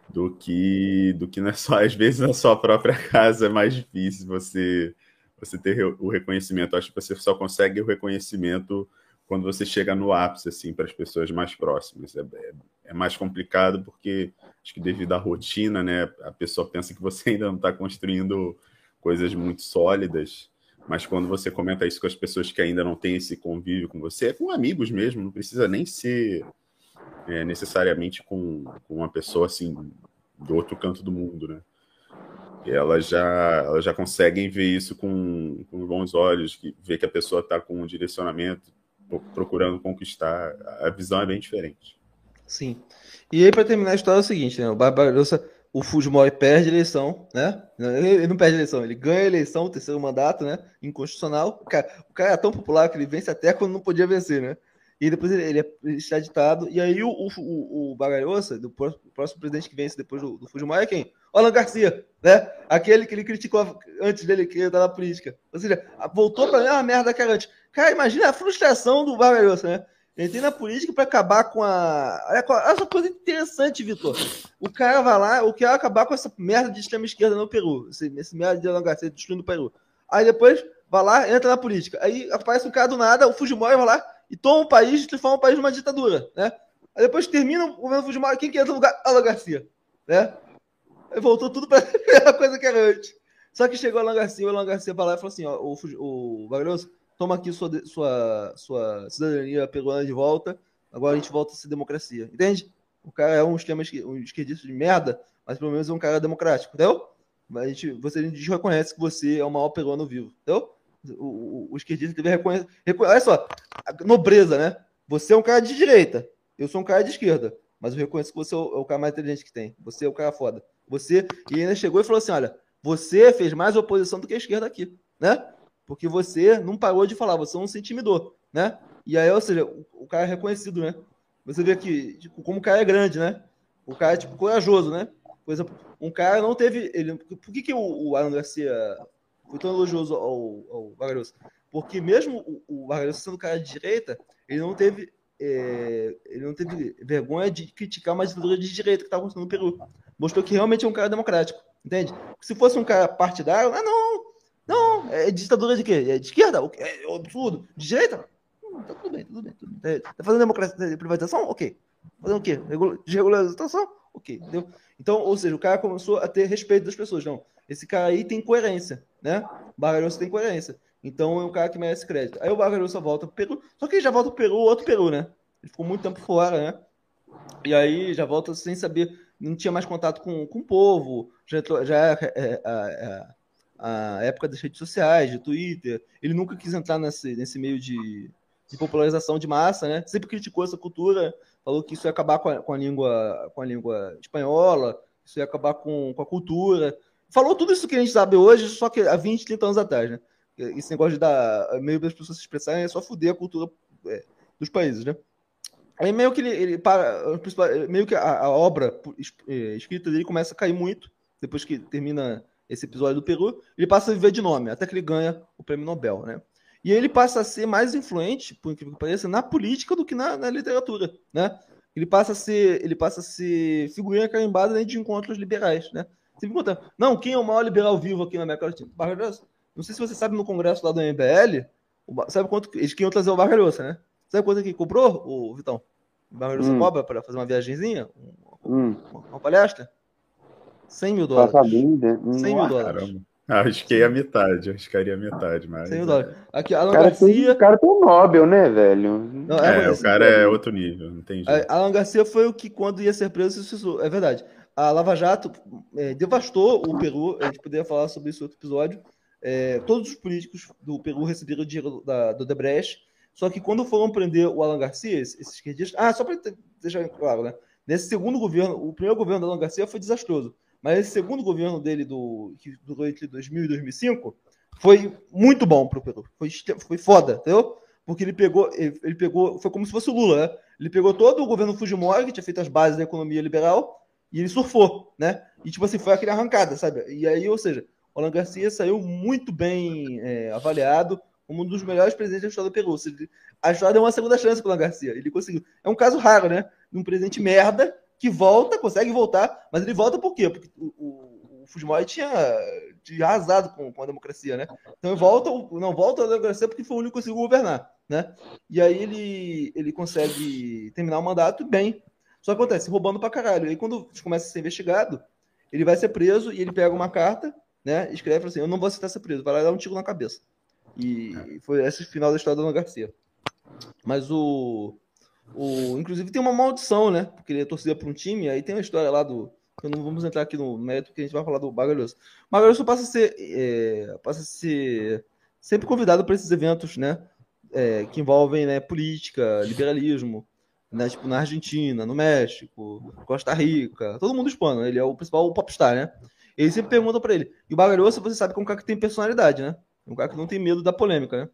Do que do que não é só às vezes na sua própria casa é mais difícil você você ter o reconhecimento. Acho que você só consegue o reconhecimento quando você chega no ápice, assim, para as pessoas mais próximas. É, é, é, mais complicado porque acho que devido à rotina, né, a pessoa pensa que você ainda não está construindo coisas muito sólidas. Mas quando você comenta isso com as pessoas que ainda não têm esse convívio com você, é com amigos mesmo, não precisa nem ser é, necessariamente com, com uma pessoa assim do outro canto do mundo, né? Elas já, elas já conseguem ver isso com, com bons olhos, que vê que a pessoa está com um direcionamento, procurando conquistar, a visão é bem diferente. Sim. E aí, para terminar a história, é o seguinte, né? O Barbarossa, o Fujimori perde a eleição, né? Ele não perde a eleição, ele ganha a eleição, terceiro mandato, né? Inconstitucional. O cara, o cara é tão popular que ele vence até quando não podia vencer, né? E depois ele, ele é extraditado. E aí o, o, o Bagarossa, do próximo presidente que vence depois do, do Fujimori, é quem? Alan Garcia, né? Aquele que ele criticou antes dele que estar na política. Ou seja, voltou para a mesma merda que era antes. Cara, imagina a frustração do Bagarossa, né? Entrei na política para acabar com a. Olha, essa coisa interessante, Vitor. O cara vai lá, o que é acabar com essa merda de extrema esquerda no Peru. Esse, esse merda de Alan Garcia destruindo o Peru. Aí depois vai lá, entra na política. Aí aparece um cara do nada, o Fujimori vai lá e toma o país transforma o país numa ditadura, né? Aí depois termina o governo Fujimori, quem que entra no lugar? Alan Garcia, né? Aí voltou tudo para a coisa que era antes. Só que chegou Alan Garcia, o Alan Garcia vai lá e falou assim, ó, o, o Bagulhoso, toma aqui sua, sua, sua cidadania peruana de volta, agora a gente volta a ser democracia, entende? O cara é um esquema um esquerdista de merda, mas pelo menos é um cara democrático, entendeu? A gente, você a gente reconhece que você é o maior peruano vivo, entendeu? O, o, o esquerdista deve reconhecer. Olha só, nobreza, né? Você é um cara de direita, eu sou um cara de esquerda, mas eu reconheço que você é o, é o cara mais inteligente que tem. Você é o cara foda. Você. E ainda chegou e falou assim: olha, você fez mais oposição do que a esquerda aqui, né? Porque você não parou de falar, você não se intimidou, né? E aí, ou seja, o, cara é reconhecido, né? Você vê que, tipo, como o cara é grande, né? O cara é, tipo, corajoso, né? Por exemplo, um cara não teve. Ele, por que, que o, o Alan Garcia foi tão elogioso ao, ao? Porque mesmo o, o sendo cara de direita, ele não teve. É, ele não teve vergonha de criticar uma ditadura de direita que estava acontecendo no Peru. Mostrou que realmente é um cara democrático, entende? Se fosse um cara partidário, ah, não, não, é ditadura de quê? É de esquerda? É absurdo. De direita? Hum, tá tudo bem, tudo bem. Tudo bem. Tá fazendo democracia de privatização? Ok. Fazendo o quê? Desregularização? Ok, entendeu? Então, ou seja, o cara começou a ter respeito das pessoas. Não, esse cara aí tem coerência, né? Bargalhosa tem coerência. Então é um cara que merece crédito. Aí o Bargalhosa volta pro Peru, só que ele já volta pro Peru, outro Peru, né? Ele ficou muito tempo fora, né? E aí já volta sem saber, não tinha mais contato com, com o povo, já, já é, é, é, a época das redes sociais, de Twitter. Ele nunca quis entrar nesse, nesse meio de, de popularização de massa, né? Sempre criticou essa cultura, falou que isso ia acabar com a, com a língua, com a língua espanhola, isso ia acabar com, com a cultura. Falou tudo isso que a gente sabe hoje, só que há 20, 30 anos atrás, né? Esse negócio de dar meio para as pessoas se expressarem é só fuder a cultura é, dos países, né? Aí meio que ele, ele para, meio que a, a obra é, escrita dele começa a cair muito depois que termina esse episódio do Peru, ele passa a viver de nome, até que ele ganha o prêmio Nobel, né? E ele passa a ser mais influente, por incrível que pareça, na política do que na, na literatura, né? Ele passa a ser, ele passa a ser figurinha carimbada de encontros liberais, né? Você me conta, não, quem é o maior liberal vivo aqui na América Latina? Barra Não sei se você sabe no congresso lá do MBL, sabe quanto eles queriam trazer o Vargalhosa, né? Sabe quanto que cobrou, o Vitão? O Vargalhosa hum. cobra para fazer uma viagemzinha, hum. uma, uma, palestra? 100 mil dólares. 100 mil dólares. Caramba. Arrisquei a metade, arriscaria a metade, mas. 100 dólares. Aqui, Alan cara Garcia. Tem, o cara tem um Nobel, né, velho? Não, é, é o cara é outro nível, não tem jeito. Alan Garcia foi o que, quando ia ser preso, se. É verdade. A Lava Jato é, devastou o Peru, a gente poderia falar sobre isso em outro episódio. É, todos os políticos do Peru receberam dinheiro da, do Debrecht, só que quando foram prender o Alan Garcia, esses esquerdistas. Ah, só para deixar claro, né? Nesse segundo governo, o primeiro governo do Alan Garcia foi desastroso. Mas esse segundo governo dele, do, que durou entre 2000 e 2005, foi muito bom para o Peru. Foi, foi foda, entendeu? Porque ele pegou, ele, ele, pegou, foi como se fosse o Lula, né? Ele pegou todo o governo Fujimori, que tinha feito as bases da economia liberal, e ele surfou, né? E tipo assim, foi aquele arrancada, sabe? E aí, ou seja, o Alan Garcia saiu muito bem é, avaliado como um dos melhores presidentes da história do Peru. Seja, a história deu uma segunda chance para o Alan Garcia. Ele conseguiu. É um caso raro, né? De um presidente merda que volta, consegue voltar, mas ele volta por quê? Porque o, o, o Fujimori tinha, tinha arrasado com, com a democracia, né? Então ele volta, não volta a democracia porque foi o único que conseguiu governar, né? E aí ele, ele consegue terminar o mandato bem. Só acontece, roubando pra caralho. E aí quando começa a ser investigado, ele vai ser preso e ele pega uma carta, né? Escreve assim: Eu não vou aceitar ser preso, vai lá dar um tiro na cabeça. E foi esse o final da história da Ana Garcia. Mas o, o, inclusive tem uma maldição, né? Porque ele é torcida para um time, aí tem uma história lá do. Não vamos entrar aqui no mérito que a gente vai falar do Bagalhoso. Bagalhoso passa a ser, é, passa a ser sempre convidado para esses eventos, né? É, que envolvem né, política, liberalismo, né, tipo na Argentina, no México, Costa Rica, todo mundo hispano. Ele é o principal popstar, né? Ele sempre pergunta para ele. E o Bagalhoso, você sabe que é um cara que tem personalidade, né? É um cara que não tem medo da polêmica, né?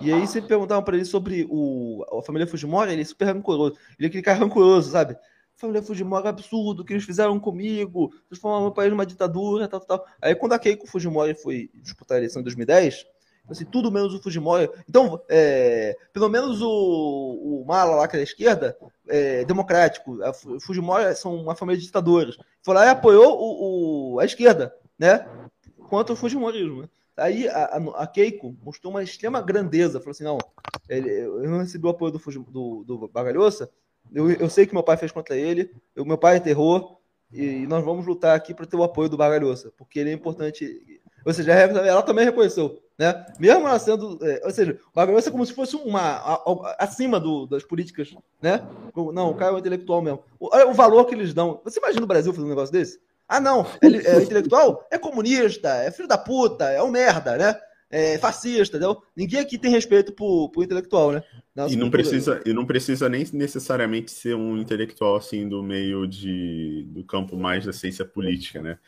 E aí sempre perguntavam para ele sobre o, a família Fujimori, ele é super rancoroso. Ele é aquele cara rancoroso, sabe? Família Fujimori é absurdo, o que eles fizeram comigo, transformaram o país numa ditadura, tal, tal, Aí quando a Keiko Fujimori foi disputar a eleição em 2010, assim, tudo menos o Fujimori. Então, é, pelo menos o, o Mala lá, que é da esquerda, é, democrático, a Fujimori são uma família de ditadores. Foi lá e apoiou o, o, a esquerda, né? Contra o Fujimorismo. Aí a, a, Keiko mostrou uma extrema grandeza. Falou assim: não, ele, eu não recebi o apoio do, do, do Bagalhoça. Eu, eu sei que meu pai fez contra ele. O meu pai enterrou. E nós vamos lutar aqui para ter o apoio do Bagalhoça, porque ele é importante. Ou seja, ela também reconheceu, né? Mesmo ela sendo. É, ou seja, o Bagalhoça é como se fosse uma. A, a, acima do, das políticas, né? Não, o cara é um intelectual mesmo. Olha o valor que eles dão. Você imagina o Brasil fazendo um negócio desse? Ah, não, ele é intelectual? É comunista, é filho da puta, é um merda, né? É fascista, entendeu? Ninguém aqui tem respeito por, por intelectual, né? Nossa, e não, precisa, e não precisa nem necessariamente ser um intelectual assim do meio de, do campo mais da ciência política, né?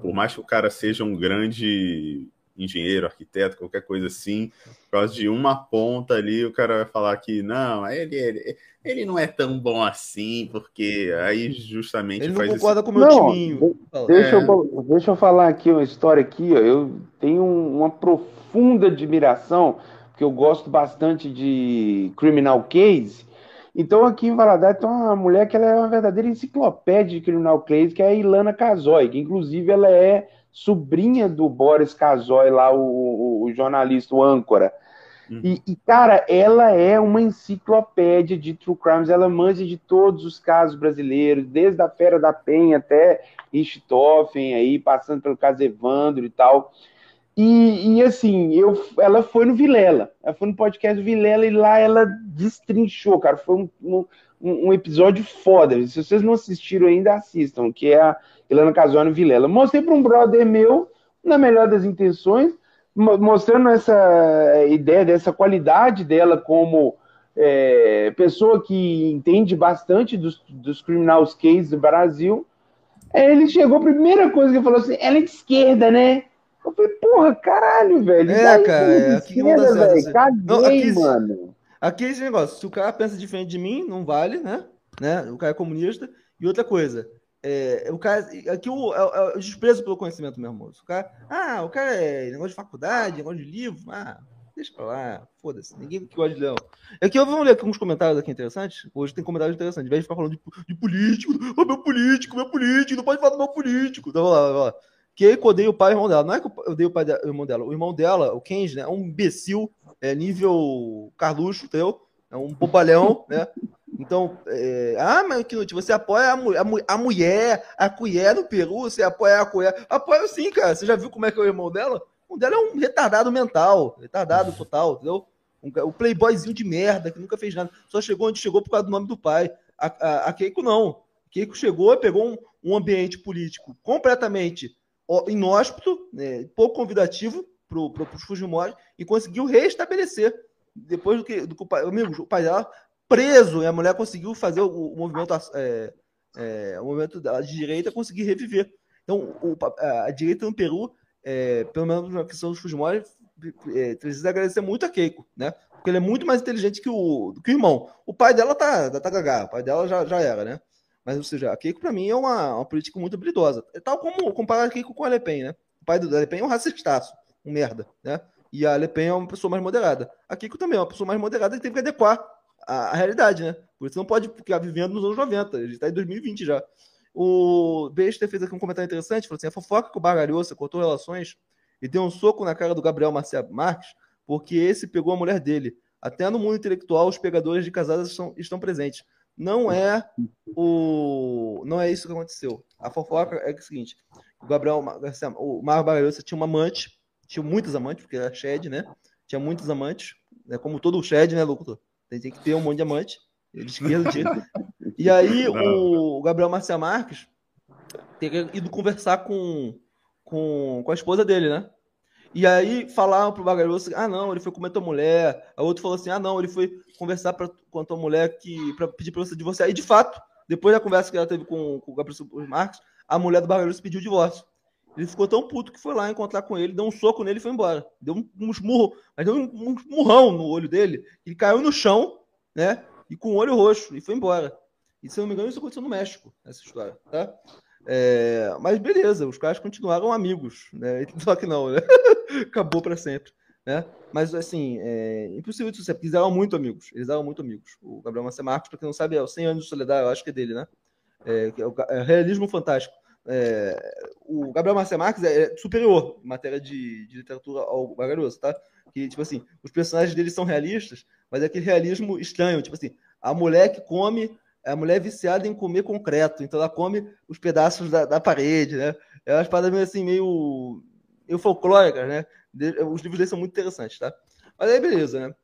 Por mais que o cara seja um grande engenheiro, arquiteto, qualquer coisa assim, por causa de uma ponta ali, o cara vai falar que não, ele, ele, ele não é tão bom assim, porque aí justamente ele faz não concorda esse... com o meu não, timinho. Deixa, é... eu, deixa eu falar aqui uma história aqui, ó. eu tenho uma profunda admiração, porque eu gosto bastante de Criminal Case, então aqui em Valadares tem uma mulher que ela é uma verdadeira enciclopédia de Criminal Case, que é a Ilana Casoy, que inclusive ela é sobrinha do Boris Casoy, lá, o, o, o jornalista, o âncora. Uhum. E, e, cara, ela é uma enciclopédia de true crimes, ela manja de todos os casos brasileiros, desde a Fera da Penha até Richthofen, aí, passando pelo caso Evandro e tal. E, e, assim, eu, ela foi no Vilela, ela foi no podcast do Vilela e lá ela destrinchou, cara. Foi um, um, um episódio foda. Se vocês não assistiram ainda, assistam, que é a Ilana Casone Vilela. Mostrei para um brother meu, na melhor das intenções, mostrando essa ideia dessa qualidade dela como é, pessoa que entende bastante dos, dos criminals cases do Brasil. Aí ele chegou, a primeira coisa que ele falou assim, ela é de esquerda, né? Eu falei, porra, caralho, velho. É, cara, é, aqui esquerda, velho. Caguei, não, aqui, mano. Aqui é esse negócio, se o cara pensa diferente de mim, não vale, né? né? O cara é comunista. E outra coisa, é, o cara, aqui o, é, é o desprezo pelo conhecimento mesmo. O cara, ah, o cara é negócio de faculdade, negócio de livro, ah, deixa pra lá, foda-se, ninguém que gosta de leão. Aqui eu vou ler aqui uns comentários aqui interessantes. Hoje tem comentários interessantes. Em vez de ficar falando de, de político, oh, meu político, meu político, não pode falar do meu político. Então, vamos lá, vamos lá. Que eu odeio o pai e o irmão dela. Não é que eu odeio o pai e o irmão dela. O irmão dela, o Kenji, né, é um imbecil, é nível Carluxo, entendeu? É um bobalhão, né? Então, é, ah, mas que você apoia a, a, a, mulher, a colher no Peru, você apoia a colher. Apoio sim, cara. Você já viu como é que é o irmão dela? O dela é um retardado mental, retardado total, entendeu? Um, o playboyzinho de merda que nunca fez nada. Só chegou onde chegou por causa do nome do pai. A, a, a Keiko não. A Keiko chegou, pegou um, um ambiente político completamente inóspito, né, pouco convidativo para os Fujimori e conseguiu restabelecer. Depois do que, do que o pai, amigo, o pai dela preso e a mulher conseguiu fazer o, o movimento, é, é, o movimento da direita conseguir reviver. Então, o, a, a, direita no Peru, é, pelo menos na questão dos Fujimori, é, precisa agradecer muito a Keiko, né? Porque ele é muito mais inteligente que o, que o irmão. O pai dela tá, tá gagá, o pai dela já, já era, né? Mas, ou seja, a Keiko, para mim, é uma, uma política muito habilidosa. É tal como comparar a Keiko com a Le Pen, né? O pai do Le Pen é um racistaço, um merda, né? E a Le Pen é uma pessoa mais moderada. A Keiko também é uma pessoa mais moderada que teve que adequar a, a, realidade, né? Por isso não pode ficar vivendo nos anos 90, ele está em 2020 já. O Bester fez aqui um comentário interessante, falou assim, a fofoca que o Bargalhoça cortou relações e deu um soco na cara do Gabriel Marcia Marques, porque esse pegou a mulher dele. Até no mundo intelectual, os pegadores de casadas estão, estão presentes. Não é o não é isso que aconteceu. A fofoca é, o seguinte: o Gabriel, o Marco Bargalhoça tinha uma amante, tinha muitas amantes, porque era Shed, né? Tinha muitos amantes, né? como todo o Shed, né, Lucas? Tem que ter um monte de diamante. Ele esquerdo, E aí o Gabriel Marcia Marques teria ido conversar com, com, com a esposa dele, né? E aí falaram pro Bagaroso, ah não, ele foi comer tua mulher. A outro falou assim, ah não, ele foi conversar pra, com a tua mulher que, pra pedir pra você divorciar. E de fato, depois da conversa que ela teve com, com o Gabriel Marques, a mulher do Bagaroso pediu o divórcio. Ele ficou tão puto que foi lá encontrar com ele, deu um soco nele e foi embora. Deu um, um murro, mas deu um, um murrão no olho dele. Ele caiu no chão, né? E com o olho roxo, e foi embora. E se eu não me engano, isso aconteceu no México, essa história, tá? É, mas beleza, os caras continuaram amigos, né? Só que não, né? Acabou para sempre, né? Mas assim, é impossível de porque eles eram muito amigos, eles eram muito amigos. O Gabriel Marcos, para quem não sabe, é o 100 anos de soledade, eu acho que é dele, né? É, é o é realismo fantástico é, o Gabriel Marcia Marques é superior em matéria de, de literatura ao Vargalhosa, tá? Que, tipo assim, os personagens dele são realistas, mas é aquele realismo estranho, tipo assim, a mulher que come, a mulher é viciada em comer concreto, então ela come os pedaços da, da parede, né? É umas paradas meio assim, meio, meio folclóricas, né? Os livros dele são muito interessantes, tá? Mas aí, beleza, né?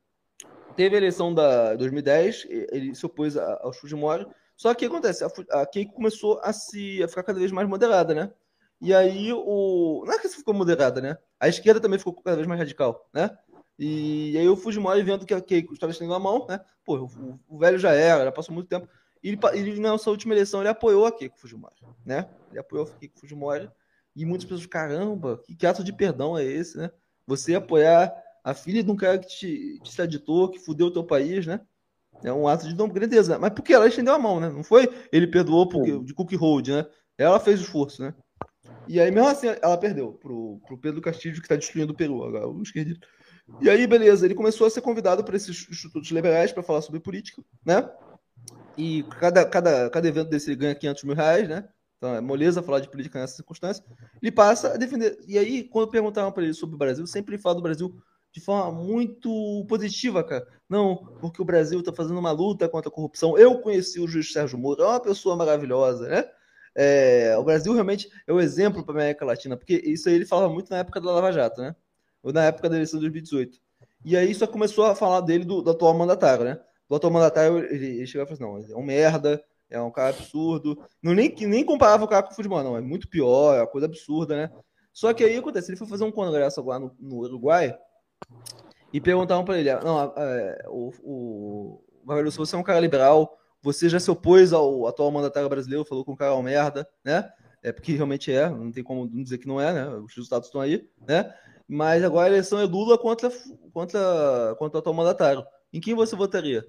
Teve a eleição da 2010, ele se opôs ao Fujimori, só que o que acontece? A, a começou a se a ficar cada vez mais moderada, né? E aí o. Não é que ficou moderada, né? A esquerda também ficou cada vez mais radical, né? E, aí o Fujimori vendo que a Keiko estava estendendo a mão, né? Pô, o, o, velho já era, já passou muito tempo. E ele, ele, nessa última eleição, ele apoiou a Keiko Fujimori, né? Ele apoiou a Keiko Fujimori. E muitas pessoas, caramba, que, que ato de perdão é esse, né? Você apoiar a filha de um cara que te, te editou, que fudeu o teu país, né? É um ato de grandeza. Mas porque ela estendeu a mão, né? Não foi ele perdoou porque, de cookie hold, né? Ela fez o esforço, né? E aí, mesmo assim, ela perdeu pro, pro Pedro Castilho, que está destruindo o Peru, agora, o esquerdito. E aí, beleza, ele começou a ser convidado para esses institutos liberais para falar sobre política, né? E cada, cada, cada evento desse ele ganha 500 mil reais, né? Então é moleza falar de política nessa circunstância. Ele passa a defender. E aí, quando perguntavam para ele sobre o Brasil, sempre ele fala do Brasil de forma muito positiva, cara. Não, porque o Brasil está fazendo uma luta contra a corrupção. Eu conheci o juiz Sérgio Moro, é uma pessoa maravilhosa, né? É, o Brasil realmente é o exemplo para a América Latina, porque isso aí ele falava muito na época da Lava Jato, né? Ou na época da eleição de 2018. E aí só começou a falar dele do, do atual mandatário, né? Do atual mandatário, ele, ele chegou e falou assim, não, é um merda, é um cara absurdo. Não, nem, nem comparava o cara com o futebol, não, é muito pior, é uma coisa absurda, né? Só que aí acontece, ele foi fazer um congresso agora no, no Uruguai, e perguntavam para ele: não, é, o, o se você é um cara liberal, você já se opôs ao atual mandatário brasileiro, falou que o cara é merda, né? É porque realmente é, não tem como dizer que não é, né? Os resultados estão aí, né? Mas agora a eleição é Lula contra, contra, contra o atual mandatário. Em quem você votaria?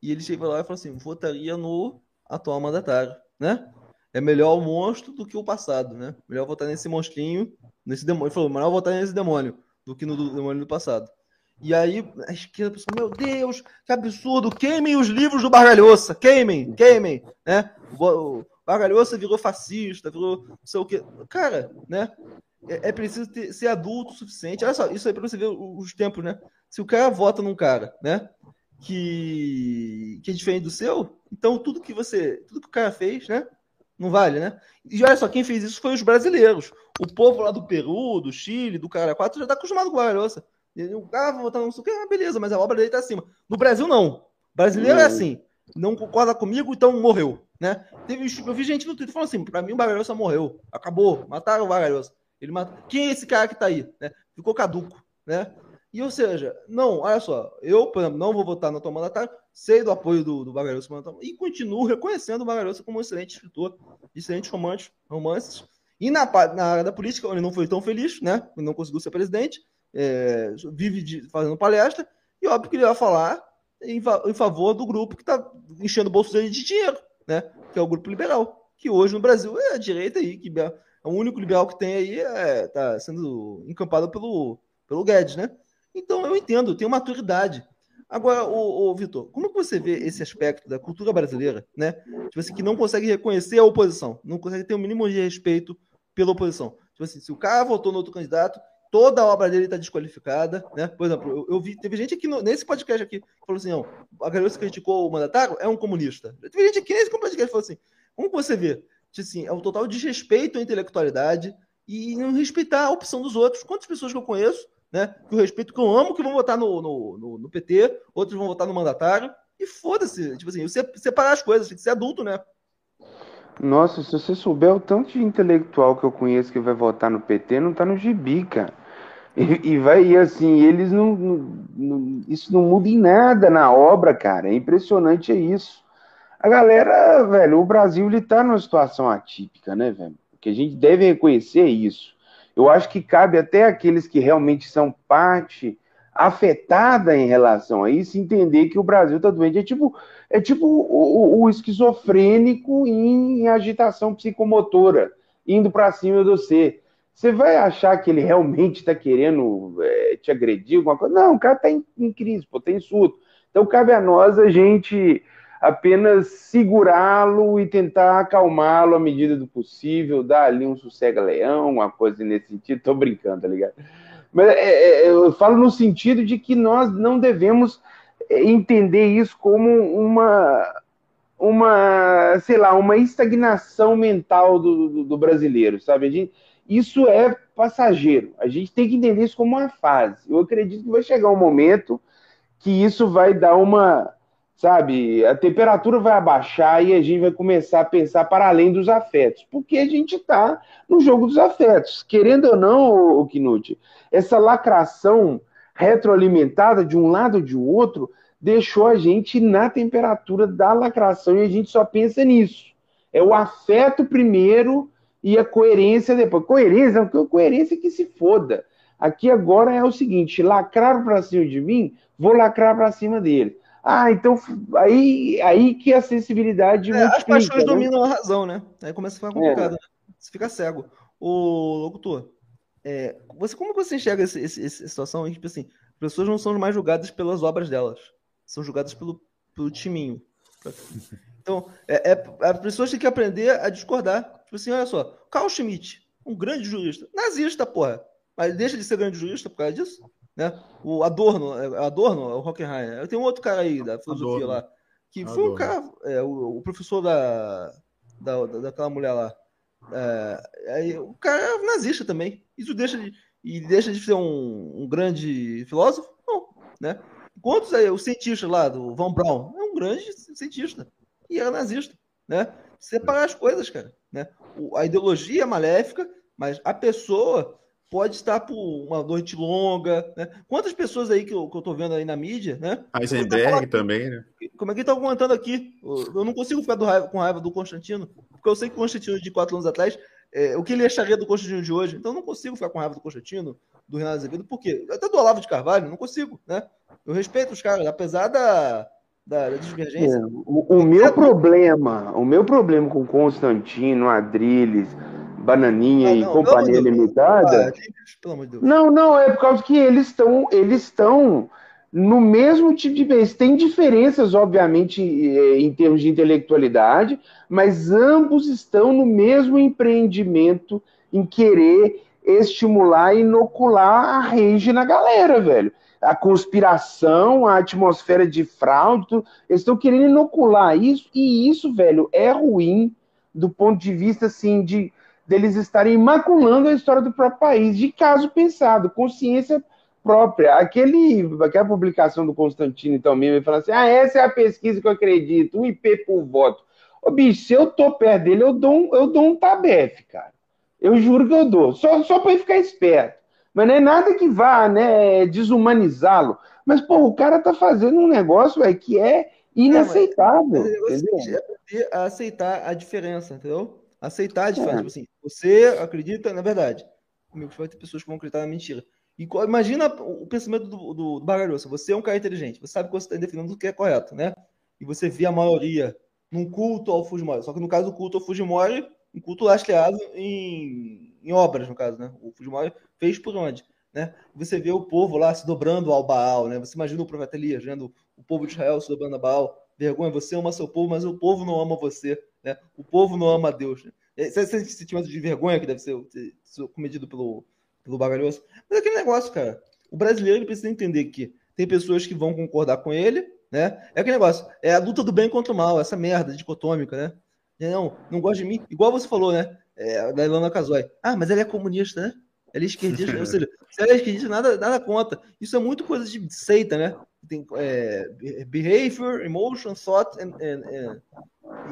E ele chega lá e fala assim: votaria no atual mandatário, né? É melhor o monstro do que o passado, né? Melhor votar nesse monstrinho, nesse demônio. Ele falou: melhor votar nesse demônio do que no do passado. E aí a esquerda pensou, meu Deus, que absurdo, queimem os livros do Bargalhoça, queimem, queimem, né? O Bargalhoça virou fascista, virou não sei o quê. Cara, né? É, é preciso ter, ser adulto o suficiente. Olha só, isso aí para você ver os tempos, né? Se o cara vota num cara, né? Que, que é diferente do seu, então tudo que você, tudo que o cara fez, né? Não vale, né? E olha só, quem fez isso foi os brasileiros. O povo lá do Peru, do Chile, do Caraquato já está acostumado com o Bargalhoça. O cara vai votar no que, ah, beleza, mas a obra dele tá acima. No Brasil, não. brasileiro é assim. Não concorda comigo, então morreu. Né? Teve, eu vi gente no Twitter falando assim: pra mim o Bargalhoça morreu. Acabou. Mataram o Bargalhoça. Ele matou. Quem é esse cara que tá aí? Né? Ficou caduco. Né? E ou seja, não, olha só, eu, por exemplo, não vou votar no Tom Mandatário, sei do apoio do, do e continuo reconhecendo o Bargalhoça como um excelente escritor, excelentes romances, romances. E na, na área da política, ele não foi tão feliz, né? Não conseguiu ser presidente, é, vive de, fazendo palestra, e óbvio que ele vai falar em, em favor do grupo que está enchendo o bolso dele de dinheiro, né? Que é o grupo liberal, que hoje no Brasil é a direita aí, que é o único liberal que tem aí é, tá sendo encampado pelo, pelo Guedes, né? Então eu entendo, tem uma maturidade. Agora, o, o Vitor, como que você vê esse aspecto da cultura brasileira, né? Tipo assim, que não consegue reconhecer a oposição, não consegue ter o um mínimo de respeito pela oposição. Tipo assim, se o cara votou no outro candidato, toda a obra dele está desqualificada, né? Por exemplo, eu, eu, vi, teve gente aqui no, nesse podcast aqui que falou assim, não, a garota que criticou o mandatário é um comunista. Teve gente aqui nesse podcast que falou assim, como você vê? Tipo assim, é um total desrespeito à intelectualidade e não respeitar a opção dos outros. Quantas pessoas que eu conheço, né, que eu respeito, que eu amo, que vão votar no, no, no, no PT, outros vão votar no mandatário, e foda-se, tipo assim, você separar as coisas, tem que ser adulto, né? Nossa, se você souber o tanto de intelectual que eu conheço que vai votar no PT, não tá no gibi, cara. E, e vai, e assim, eles não, não, Isso não muda em nada na obra, cara. É impressionante é isso. A galera, velho, o Brasil ele tá numa situação atípica, né, velho? Que a gente deve reconhecer isso. Eu acho que cabe até aqueles que realmente são parte afetada em relação a isso entender que o Brasil tá doente. É tipo, é tipo o, o, esquizofrênico em agitação psicomotora, indo para cima do ser você vai achar que ele realmente está querendo é, te agredir, alguma coisa? Não, o cara está em, em, crise, pô, tem surto. Então cabe a nós a gente apenas segurá-lo e tentar acalmá-lo à medida do possível, dar ali um sossega-leão, uma coisa nesse sentido. Tô brincando, tá ligado? Mas é, é, eu falo no sentido de que nós não devemos entender isso como uma, uma sei lá, uma estagnação mental do, do, do brasileiro, sabe? Gente, isso é passageiro. A gente tem que entender isso como uma fase. Eu acredito que vai chegar um momento que isso vai dar uma, sabe, a temperatura vai abaixar e a gente vai começar a pensar para além dos afetos, porque a gente está no jogo dos afetos. Querendo ou não, o Knut, essa lacração retroalimentada de um lado ou de outro deixou a gente na temperatura da lacração e a gente só pensa nisso. É o afeto primeiro e a coerência depois. Coerência, coerência é que se foda. Aqui agora é o seguinte: lacraram para cima de mim, vou lacrar para cima dele. Ah, então aí, aí que a sensibilidade. É, as paixões né? dominam a razão, né? Aí começa a ficar complicado, é. né? Você fica cego. O locutor, é, você, como você enxerga esse, esse, essa situação? Tipo assim, as pessoas não são mais julgadas pelas obras delas, são julgadas pelo, pelo timinho. Então, é, é, as pessoas têm que aprender a discordar. Tipo assim, olha só, Carl Schmitt, um grande jurista, nazista, porra, mas deixa de ser grande jurista por causa disso? Né? O Adorno, é, Adorno, é o Hockenheim. Tem um outro cara aí da filosofia Adorno. lá, que Adorno. foi um cara, é, o, o, professor da, da, daquela mulher lá. É, aí, o cara é nazista também. Isso deixa de, e deixa de ser um, um grande filósofo? Não, né? Quantos aí, o cientista lá do Von Braun é um grande cientista e era nazista, né? Separar as coisas, cara, né? O, a ideologia é maléfica, mas a pessoa pode estar por uma noite longa, né? Quantas pessoas aí que eu, que eu tô vendo aí na mídia, né? Heisenberg também, né? Como é que tá comentando aqui? Eu não consigo ficar raiva, com raiva do Constantino, porque eu sei que o Constantino de quatro anos atrás, é, o que ele acharia do Constantino de hoje, então eu não consigo ficar com raiva do Constantino, do Renato Azevedo, por quê? Até do Olavo de Carvalho, não consigo, né? Eu respeito os caras, apesar da, da, da divergência. É, o, o meu problema, o meu problema com Constantino, Adriles, Bananinha ah, não, e Companhia Limitada. não, não, é por causa que eles estão, eles estão no mesmo tipo de eles têm diferenças, obviamente, é, em termos de intelectualidade, mas ambos estão no mesmo empreendimento em querer estimular e inocular a rage na galera, velho. A conspiração, a atmosfera de fraude, eles estão querendo inocular isso, e isso, velho, é ruim do ponto de vista, assim, de deles estarem maculando a história do próprio país, de caso pensado, consciência própria. Aquele, aquela publicação do Constantino, então, mesmo, ele fala assim, ah, essa é a pesquisa que eu acredito, um IP por voto. Ô, bicho, se eu tô perto dele, eu dou um, eu dou um tabefe, cara. Eu juro que eu dou, só, só para ele ficar esperto. Mas não é nada que vá né, desumanizá-lo. Mas, pô, o cara tá fazendo um negócio véio, que é inaceitável. É, é a aceitar a diferença, entendeu? Aceitar a diferença. É. Assim, você acredita, na verdade. Comigo vai ter pessoas que vão acreditar na mentira. E, imagina o pensamento do, do, do Você é um cara inteligente, você sabe que você está defendendo o que é correto, né? E você vê a maioria num culto ao Fujimori. Só que no caso do culto ao Fujimori, um culto lastreado em, em obras, no caso, né? O Fujimori fez por onde? Né? Você vê o povo lá se dobrando ao Baal, né? Você imagina o profeta Elias vendo o povo de Israel se dobrando a Baal. Vergonha, você ama seu povo, mas o povo não ama você, né? O povo não ama Deus. Né? Esse, esse sentimento de vergonha que deve ser, cometido pelo, pelo bagalhoso. Mas é aquele negócio, cara. O brasileiro ele precisa entender que tem pessoas que vão concordar com ele, né? É aquele negócio, é a luta do bem contra o mal, essa merda dicotômica, né? Não, não gosta de mim. Igual você falou, né? É, da Ilana Casoy. Ah, mas ele é comunista, né? Ele é esquerdista. ou seja, se ele é esquerdista, nada, nada conta. Isso é muito coisa de seita, né? Tem é, behavior, emotion, thought and, and, and,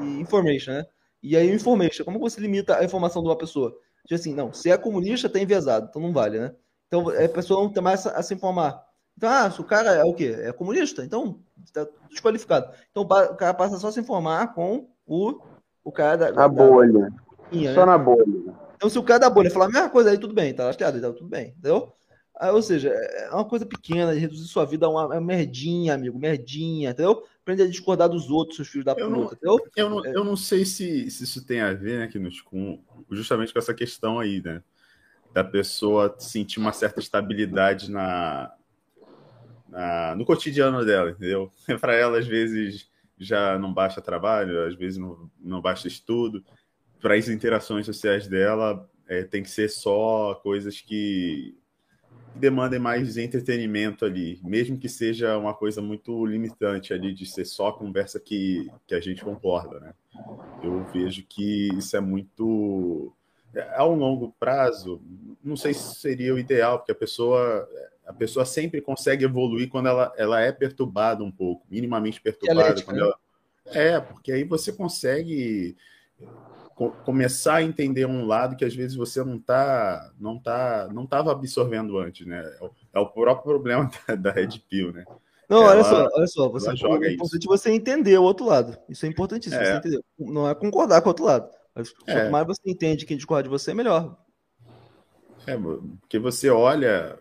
e information, né? E aí, information, como você limita a informação de uma pessoa? Tipo assim, não, se é comunista, tá enviesado, então não vale, né? Então a pessoa não tem mais a, se informar. Então, ah, se o cara é o quê? É comunista, então está desqualificado. Então o cara passa só a se informar com o o cara da. A da, bolha. Da... Só né? na bolha. Então, se o cara da bolha falar a mesma coisa, aí tudo bem, tá lastreado, então tudo bem, entendeu? Aí, ou seja, é uma coisa pequena, reduzir sua vida a uma, merdinha, amigo, merdinha, entendeu? Aprender a discordar dos outros, seus filhos da puta, não, entendeu? Eu não, é. eu não sei se, se isso tem a ver, né, Kinos, com justamente com essa questão aí, né? Da pessoa sentir uma certa estabilidade na, na no cotidiano dela, entendeu? Para ela, às vezes, já não basta trabalho, às vezes não, não basta estudo. Para as interações sociais dela, é, tem que ser só coisas que demandem mais entretenimento ali, mesmo que seja uma coisa muito limitante ali de ser só conversa que, que a gente concorda, né? Eu vejo que isso é muito é, a um longo prazo, não sei se seria o ideal, porque a pessoa a pessoa sempre consegue evoluir quando ela, ela é perturbada um pouco, minimamente perturbada. quando né? ela... É, porque aí você consegue co começar a entender um lado que às vezes você não tá não tá não estava absorvendo antes, né? É o, é próprio problema da, da Red Pill, né? Não, ela, olha só, olha só, você joga é importante isso. você entender o outro lado. Isso é importantíssimo, é. Não é concordar com o outro lado. Mas quanto é. mais você entende quem discorda de você, melhor. É, porque você olha,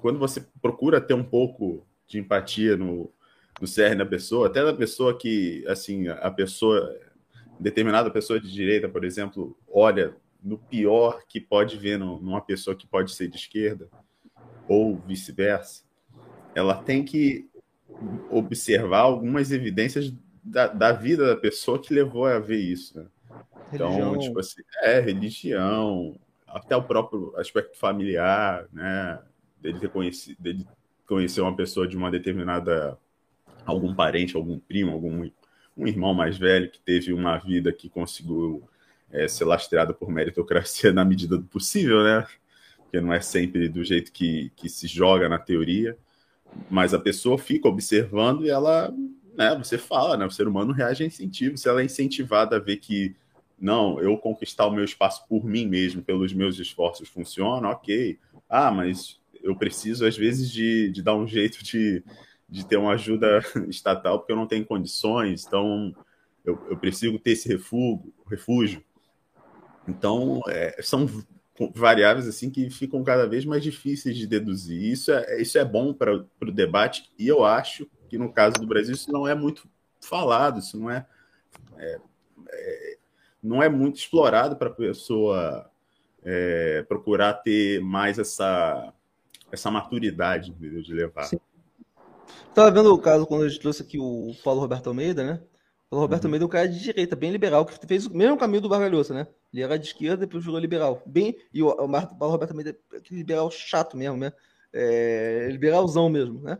quando você procura ter um pouco de empatia no, no CR da pessoa, até da pessoa que, assim, a pessoa, determinada pessoa de direita, por exemplo, olha no pior que pode ver numa pessoa que pode ser de esquerda, ou vice-versa, ela tem que observar algumas evidências da, da, vida da pessoa que levou a ver isso. Né? Então, tipo assim, é, religião, até o próprio aspecto familiar, né? Dele ter conhecido, dele conhecer uma pessoa de uma determinada. algum parente, algum primo, algum um irmão mais velho que teve uma vida que conseguiu é, ser lastreada por meritocracia na medida do possível, né? Porque não é sempre do jeito que, que se joga na teoria, mas a pessoa fica observando e ela, né? Você fala, né? O ser humano reage a incentivo. Se ela é incentivada a ver que não, eu conquistar o meu espaço por mim mesmo, pelos meus esforços, funciona, ok. Ah, mas eu preciso, às vezes, de, de dar um jeito de, de ter uma ajuda estatal, porque eu não tenho condições, então eu, eu preciso ter esse refúgio. refúgio. Então, é, são variáveis assim que ficam cada vez mais difíceis de deduzir. Isso é, isso é bom para o debate, e eu acho que no caso do Brasil isso não é muito falado, isso não é, é, é não é muito explorado para a pessoa é, procurar ter mais essa, essa maturidade entendeu, de levar. Sim. Estava vendo o caso quando a gente trouxe aqui o Paulo Roberto Almeida, né? O Paulo Roberto uhum. Almeida é um cara de direita, bem liberal, que fez o mesmo caminho do Vargalhosa, né? Ele era de esquerda e depois virou liberal. Bem, e o, o Paulo Roberto Almeida é aquele liberal chato mesmo, né? É, liberalzão mesmo, né?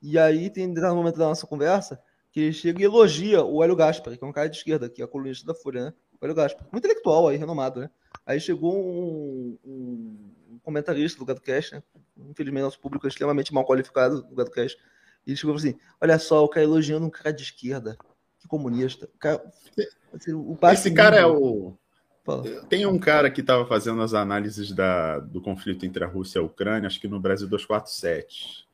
E aí tem um momento da nossa conversa que ele chega e elogia o Hélio Gaspar, que é um cara de esquerda, que é a colunista da Folha, né? O Hélio Gaspar. Um intelectual aí, renomado, né? Aí chegou um, um, comentarista do GadoCast, né? Infelizmente, nosso público é extremamente mal qualificado do GadoCast. E ele chegou assim: olha só, o cara elogiando um cara de esquerda. Que comunista. Cara, assim, o Esse cara é o. Fala. Tem um cara que estava fazendo as análises da, do conflito entre a Rússia e a Ucrânia, acho que no Brasil 247.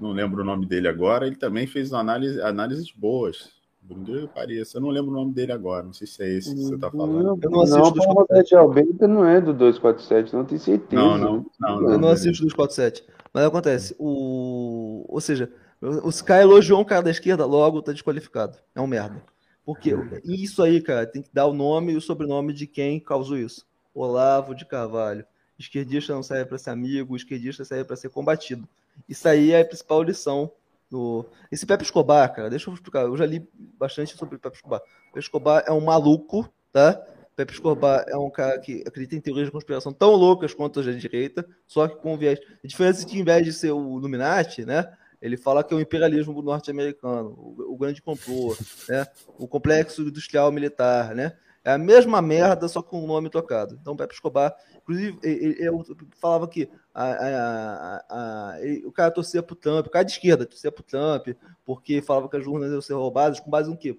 Não lembro o nome dele agora. Ele também fez análise, análises boas. Bruno Pareça. Eu não lembro o nome dele agora. Não sei se é esse que você está falando. Não, eu não assisto não, 247. Almeida não é do 247, não tenho certeza. Não, não. não, não eu não assisto 247. Mas acontece. O... Ou seja, os caras elogiou um cara da esquerda, logo tá desqualificado. É um merda. Porque isso aí, cara, tem que dar o nome e o sobrenome de quem causou isso. Olavo de Carvalho. Esquerdista não serve para ser amigo, esquerdista serve para ser combatido. Isso aí é a principal lição do. Esse Pepe Escobar, cara, deixa eu explicar. Eu já li bastante sobre o Pepe Escobar. O Pepe Escobar é um maluco, tá? Pepe Escobar é um cara que acredita em teorias de conspiração tão loucas quanto as da direita, só que com viés. A diferença é que, em vez de ser o Illuminati, né? Ele fala que é o imperialismo norte-americano, o, o, grande complô, né? o complexo industrial militar, né? É a mesma merda, só com o nome tocado. Então, Pepe Escobar, inclusive, eu falava que a, a, a, o cara torcia pro Trump, o cara de esquerda torcia pro Trump, porque falava que as urnas iam ser roubadas, com base em quê?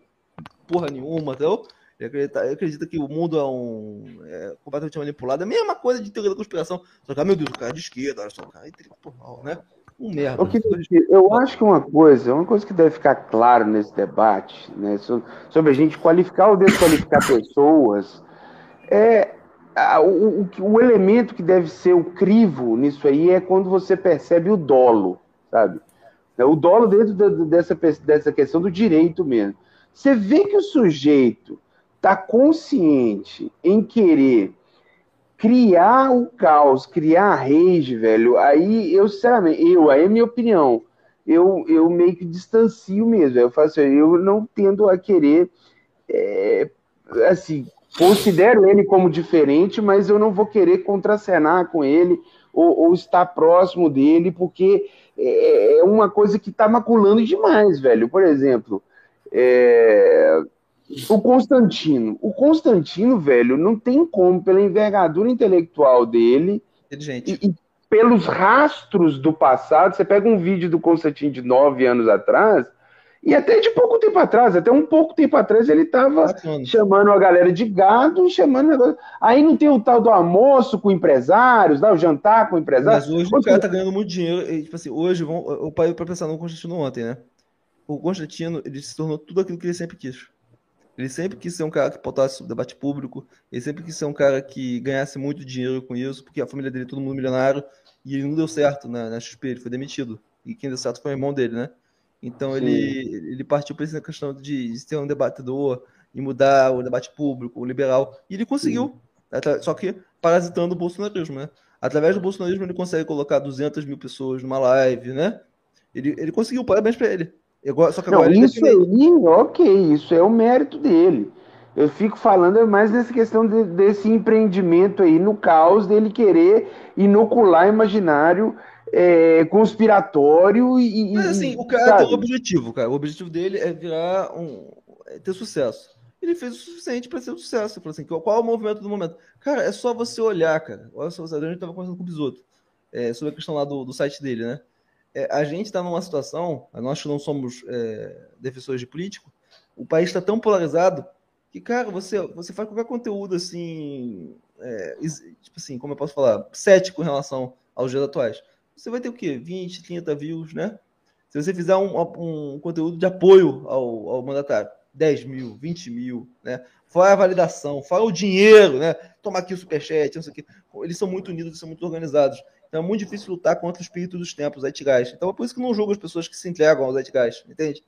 Porra nenhuma, entendeu? Ele acredita, ele acredita que o mundo é um é completamente manipulado. É a mesma coisa de teoria da conspiração. Só que, ah, meu Deus, o cara é de esquerda, olha só, o cara é intelectual, né? Um merda. Eu acho que uma coisa, uma coisa que deve ficar claro nesse debate, né, sobre a gente qualificar ou desqualificar pessoas, é o, o, o, elemento que deve ser o crivo nisso aí é quando você percebe o dolo, sabe? É o dolo dentro da, dessa, dessa questão do direito mesmo. Você vê que o sujeito está consciente em querer criar o caos, criar a rage, velho, aí eu, sinceramente, eu, aí é minha opinião, eu, eu meio que distancio mesmo. Eu faço, assim, eu não tendo a querer, é, assim, considero ele como diferente, mas eu não vou querer contracenar com ele ou, ou estar próximo dele, porque é, é uma coisa que está maculando demais, velho. Por exemplo, é, o Constantino. O Constantino, velho, não tem como, pela envergadura intelectual dele. E, e pelos rastros do passado, você pega um vídeo do Constantino de nove anos atrás, e até de pouco tempo atrás, até um pouco tempo atrás, ele estava chamando a galera de gado, chamando. Aí não tem o tal do almoço com empresários, dá o jantar com empresários. Mas hoje o cara tá ganhando muito dinheiro. E, tipo assim, hoje, vão, o pai para pensar no Constantino ontem, né? O Constantino, ele se tornou tudo aquilo que ele sempre quis. Ele sempre quis ser um cara que pautasse o debate público, ele sempre quis ser um cara que ganhasse muito dinheiro com isso, porque a família dele é todo mundo milionário, e ele não deu certo na, na XP, ele foi demitido. E quem deu certo foi o irmão dele, né? Então ele, ele partiu para essa questão de, de ser um debatedor e mudar o debate público, o liberal. E ele conseguiu, Sim. só que parasitando o bolsonarismo, né? Através do bolsonarismo ele consegue colocar 200 mil pessoas numa live, né? Ele, ele conseguiu, parabéns para ele. Só que agora Não, isso aí, ok, isso é o mérito dele. Eu fico falando mais nessa questão de, desse empreendimento aí, no caos dele querer inocular imaginário é, conspiratório e. Mas assim, o cara sabe? tem um objetivo, cara. O objetivo dele é virar um. É ter sucesso. Ele fez o suficiente para ser um sucesso. Falou assim, qual é o movimento do momento? Cara, é só você olhar, cara. Olha só, a gente estava conversando com o Bisoto é, sobre a questão lá do, do site dele, né? É, a gente está numa situação, nós que não somos é, defensores de político, o país está tão polarizado que, cara, você, você faz qualquer conteúdo assim, é, tipo assim, como eu posso falar, cético em relação aos dias atuais. Você vai ter o quê? 20, 30 views, né? Se você fizer um, um conteúdo de apoio ao, ao mandatário, 10 mil, 20 mil, né? Fora a validação, fora o dinheiro, né? Toma aqui o superchat, não sei o quê. Eles são muito unidos, são muito organizados. Então é muito difícil lutar contra o espírito dos tempos, Zeitgeist. Então é por isso que não julgo as pessoas que se entregam ao Zeitgeist, entende?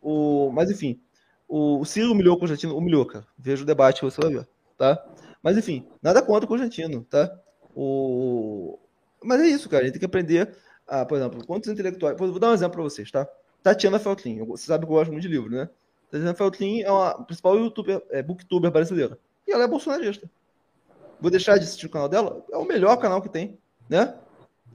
O... Mas enfim, o, Ciro humilhou o Constantino, humilhou, cara. Veja o debate, você vai ver, tá? Mas enfim, nada contra o Constantino, tá? O... Mas é isso, cara. A gente tem que aprender, a, por exemplo, quantos intelectuais. Vou dar um exemplo para vocês, tá? Tatiana Feltlin. Você sabe que eu gosto muito de livro, né? Tatiana Feltlin é a principal youtuber, é, booktuber brasileira. E ela é bolsonarista. Vou deixar de assistir o canal dela? É o melhor canal que tem, né?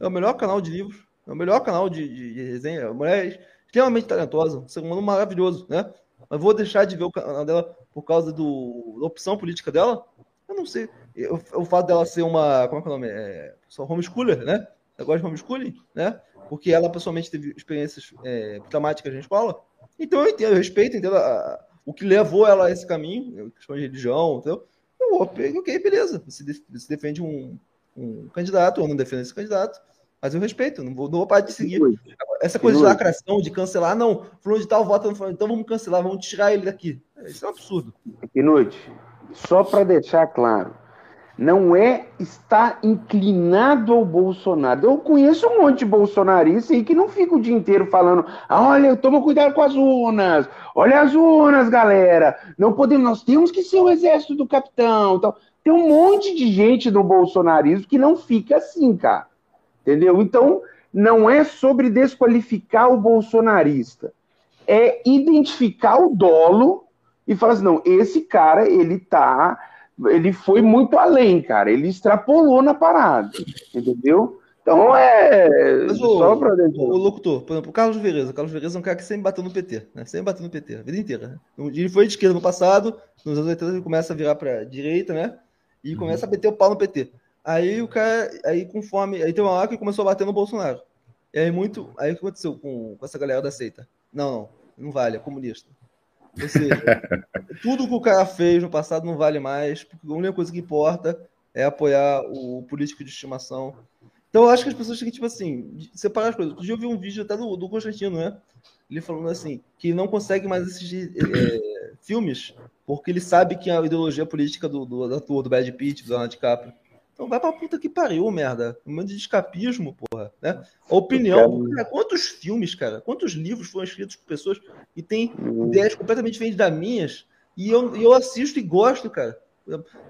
É o melhor canal de livros, é o melhor canal de, de, de resenha. A mulher é extremamente talentosa, humano maravilhoso, né? Mas vou deixar de ver o canal dela por causa do, da opção política dela? Eu não sei. O, fato dela ser uma. Como é que é o nome? É, só homeschooler, né? Gosta de homeschooling, né? Porque ela pessoalmente teve experiências é, traumáticas na escola. Então eu entendo, eu respeito, entendo a, a, o que levou ela a esse caminho, questão de religião, entendeu? Eu, ok, beleza. Você defende um, um candidato, ou não defende esse candidato. Mas eu respeito, não vou, não vou parar de seguir. Essa coisa de lacração, de cancelar, não, fulano de tal vota, então vamos cancelar, vamos tirar ele daqui. Isso é um absurdo. Noite. Só para deixar claro, não é estar inclinado ao Bolsonaro. Eu conheço um monte de bolsonaristas aí que não fica o dia inteiro falando: olha, toma cuidado com as urnas, olha as urnas, galera. Não podemos, nós temos que ser o exército do capitão. Então, tem um monte de gente no bolsonarismo que não fica assim, cara. Entendeu? Então, não é sobre desqualificar o bolsonarista. É identificar o dolo e falar assim, não, esse cara, ele tá. Ele foi muito além, cara. Ele extrapolou na parada. Entendeu? Então é. Mas o, só pra o, o locutor, por exemplo, o Carlos Vereza. O Carlos Vereza é um cara que sempre bateu no PT, né? Sempre bateu no PT, a vida inteira. Né? Ele foi de esquerda no passado, nos anos 80 ele começa a virar pra direita, né? E começa a meter o pau no PT. Aí o cara, aí conforme, aí tem uma hora que começou a bater no Bolsonaro. E aí muito, aí o que aconteceu com, com essa galera da seita? Não, não, não vale, é comunista. Ou seja, tudo que o cara fez no passado não vale mais, porque a única coisa que importa é apoiar o político de estimação. Então eu acho que as pessoas têm que, tipo assim, separar as coisas. Outro dia eu vi um vídeo até do, do Constantino, né? Ele falando assim, que não consegue mais assistir é, filmes porque ele sabe que a ideologia política do, do, do ator, do Brad Pitt, do Leonardo DiCaprio, então vai pra puta que pariu, merda. Um monte de escapismo, porra. Né? A opinião. Cara, quantos filmes, cara, quantos livros foram escritos por pessoas que têm uhum. ideias completamente diferentes das minhas e eu, eu assisto e gosto, cara.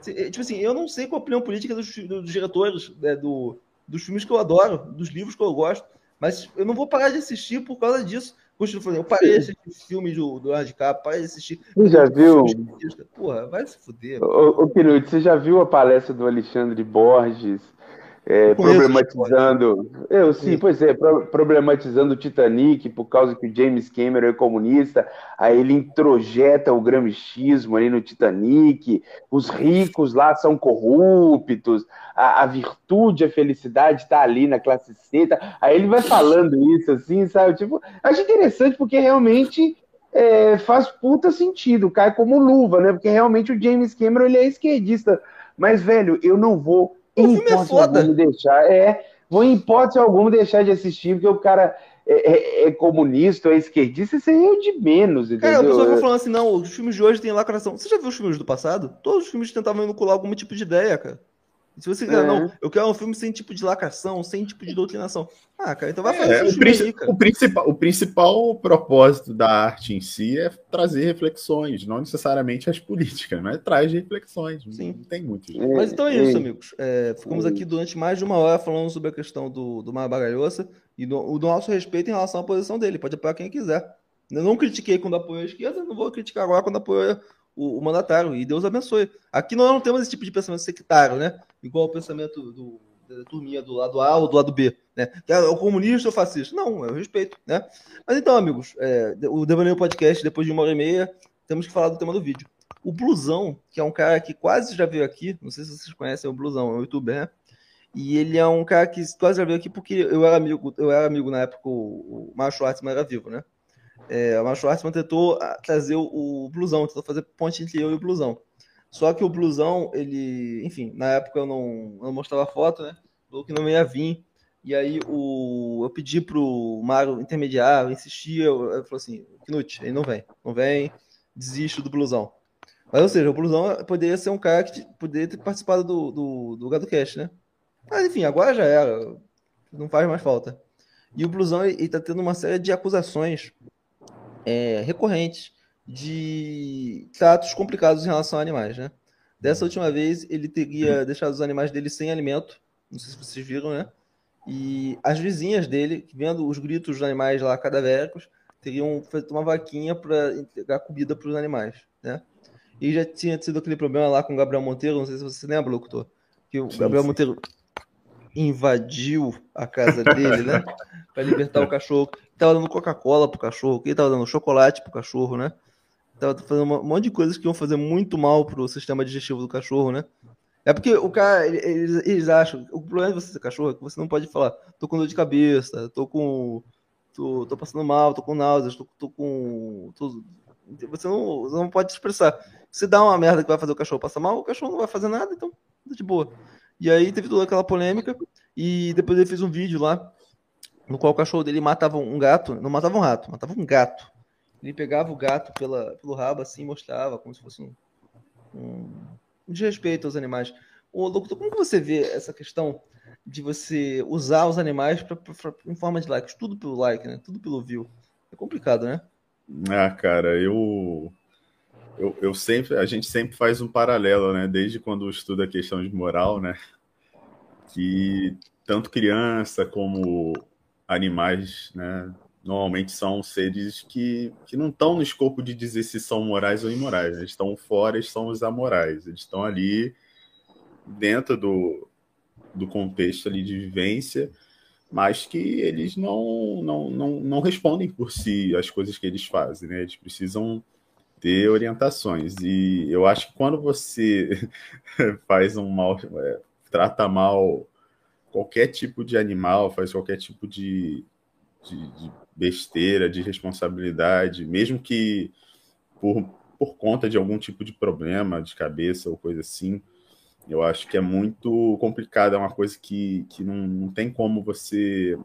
Tipo assim, eu não sei qual a opinião política dos, dos diretores né, do, dos filmes que eu adoro, dos livros que eu gosto, Mas eu não vou parar de assistir por causa disso. Eu parei de assistir filme do, do Handicap, parei de assistir. Você já viu? Porra, vai se fuder. Ô, ô Pinute, você já viu a palestra do Alexandre Borges? É, problematizando. Eu sim, pois é, problematizando o Titanic por causa que o James Cameron é comunista, aí ele introjeta o gramichismo ali no Titanic, os ricos lá são corruptos, a, a virtude, a felicidade está ali na classe C. Tá, aí ele vai falando isso assim, sabe? Tipo, acho interessante porque realmente é, faz puta sentido, cai como luva, né? Porque realmente o James Cameron ele é esquerdista. Mas, velho, eu não vou o filme é foda. Deixar, é, vou em hipótese alguma deixar de assistir, porque o cara é, é, é comunista, é esquerdista, isso aí é de menos, entendeu? Cara, o pessoal vai falando assim, não, os filmes de hoje têm lacração. Você já viu os filmes do passado? Todos os filmes tentavam inocular algum tipo de ideia, cara. Se você quiser, é. não, eu quero um filme sem tipo de lacração, sem tipo de doutrinação. Ah, cara, então vai fazer é, o, aí, o, principal, o principal propósito da arte em si é trazer reflexões, não necessariamente as políticas, mas traz reflexões. Sim. Não tem muito. Mas então é isso, amigos. É, ficamos aqui durante mais de uma hora falando sobre a questão do, do Mar Bagalhoça e do, do nosso respeito em relação à posição dele. Pode apoiar quem quiser. Eu não critiquei quando apoiou a esquerda, não vou criticar agora quando apoiou o, o, mandatário, e Deus abençoe. Aqui nós não temos esse tipo de pensamento sectário, né? Igual o pensamento do, da turminha do lado A ou do lado B, né? É o comunista ou fascista. Não, eu respeito, né? Mas então, amigos, é, o Devaneio Podcast, depois de uma hora e meia, temos que falar do tema do vídeo. O Blusão, que é um cara que quase já veio aqui, não sei se vocês conhecem o Blusão, é um youtuber, né? E ele é um cara que quase já veio aqui porque eu era amigo, eu era amigo na época, o, o Schwartzman era vivo, né? é, o Macho Schwartzman tentou ah, trazer o blusão, tentou fazer ponte entre eu e o blusão. Só que o blusão, ele, enfim, na época eu não, não mostrava foto, né? Falou que não ia vir. E aí o, eu pedi pro Mário intermediário, insistia, eu, falou assim, Knut, ele não vem, não vem, desisto do blusão. Mas, ou seja, o blusão poderia ser um cara que poderia ter participado do, do, do Gado Cast, né? Mas enfim, agora já era, não faz mais falta. E o blusão, ele, ele tá tendo uma série de acusações é, recorrentes de tratos complicados em relação a animais, né? Dessa última vez, ele teria deixado os animais dele sem alimento, não sei se vocês viram, né? E as vizinhas dele, vendo os gritos dos animais lá cadavéricos, teriam feito uma vaquinha para entregar comida para os animais, né? E já tinha tido aquele problema lá com o Gabriel Monteiro, não sei se você lembra, locutor, que o sim, Gabriel sim. Monteiro invadiu a casa dele, né? Para libertar o cachorro. Tava dando Coca-Cola pro cachorro, que tava dando chocolate pro cachorro, né? Tava fazendo um monte de coisas que iam fazer muito mal pro sistema digestivo do cachorro, né? É porque o cara, eles, eles acham, o problema de você ser cachorro é que você não pode falar, tô com dor de cabeça, tô com. tô, tô passando mal, tô com náuseas, tô, tô com. Tô, você, não, não pode expressar. Se dá uma merda que vai fazer o cachorro passar mal, o cachorro não vai fazer nada, então tá de boa. E aí teve toda aquela polêmica. E depois ele fez um vídeo lá no qual o cachorro dele matava um gato. Não matava um rato, matava um gato. Ele pegava o gato pela, pelo rabo assim mostrava como se fosse um, um, um desrespeito aos animais. Ô, Doutor, como que você vê essa questão de você usar os animais pra, pra, pra, em forma de likes? Tudo pelo like, né? Tudo pelo view. É complicado, né? Ah, cara, eu eu, eu sempre, a gente sempre faz um paralelo, né? Desde quando estuda a questão de moral, né? Que tanto criança como animais, né? Normalmente são seres que, que não estão no escopo de dizer se são morais ou imorais. Eles estão fora, eles são os amorais. Eles estão ali dentro do, do contexto ali de vivência, mas que eles não, não, não, não respondem por si as coisas que eles fazem, né? Eles precisam ter orientações. E eu acho que quando você faz um mal, é, trata mal qualquer tipo de animal, faz qualquer tipo de, de, de besteira, de responsabilidade, mesmo que por, por conta de algum tipo de problema de cabeça ou coisa assim, eu acho que é muito complicado, é uma coisa que, que não, não tem como você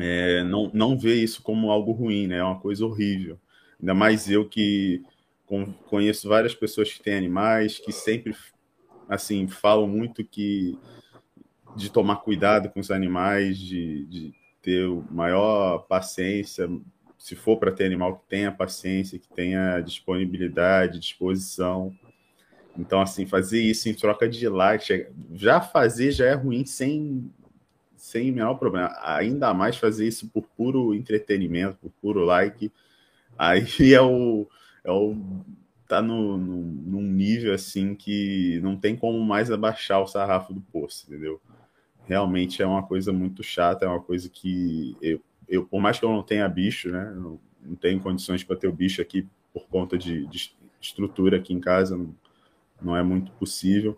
é, não, não ver isso como algo ruim, né? É uma coisa horrível. Ainda mais eu que conheço várias pessoas que têm animais, que sempre assim falam muito que de tomar cuidado com os animais, de, de ter maior paciência, se for para ter animal que tenha paciência, que tenha disponibilidade, disposição. Então, assim, fazer isso em troca de like, já fazer já é ruim sem sem menor problema. Ainda mais fazer isso por puro entretenimento, por puro like. Aí é o. É o tá no, no, num nível assim que não tem como mais abaixar o sarrafo do poço, entendeu? Realmente é uma coisa muito chata, é uma coisa que eu, eu por mais que eu não tenha bicho, né? Não, não tenho condições para ter o bicho aqui por conta de, de estrutura aqui em casa, não, não, é muito possível,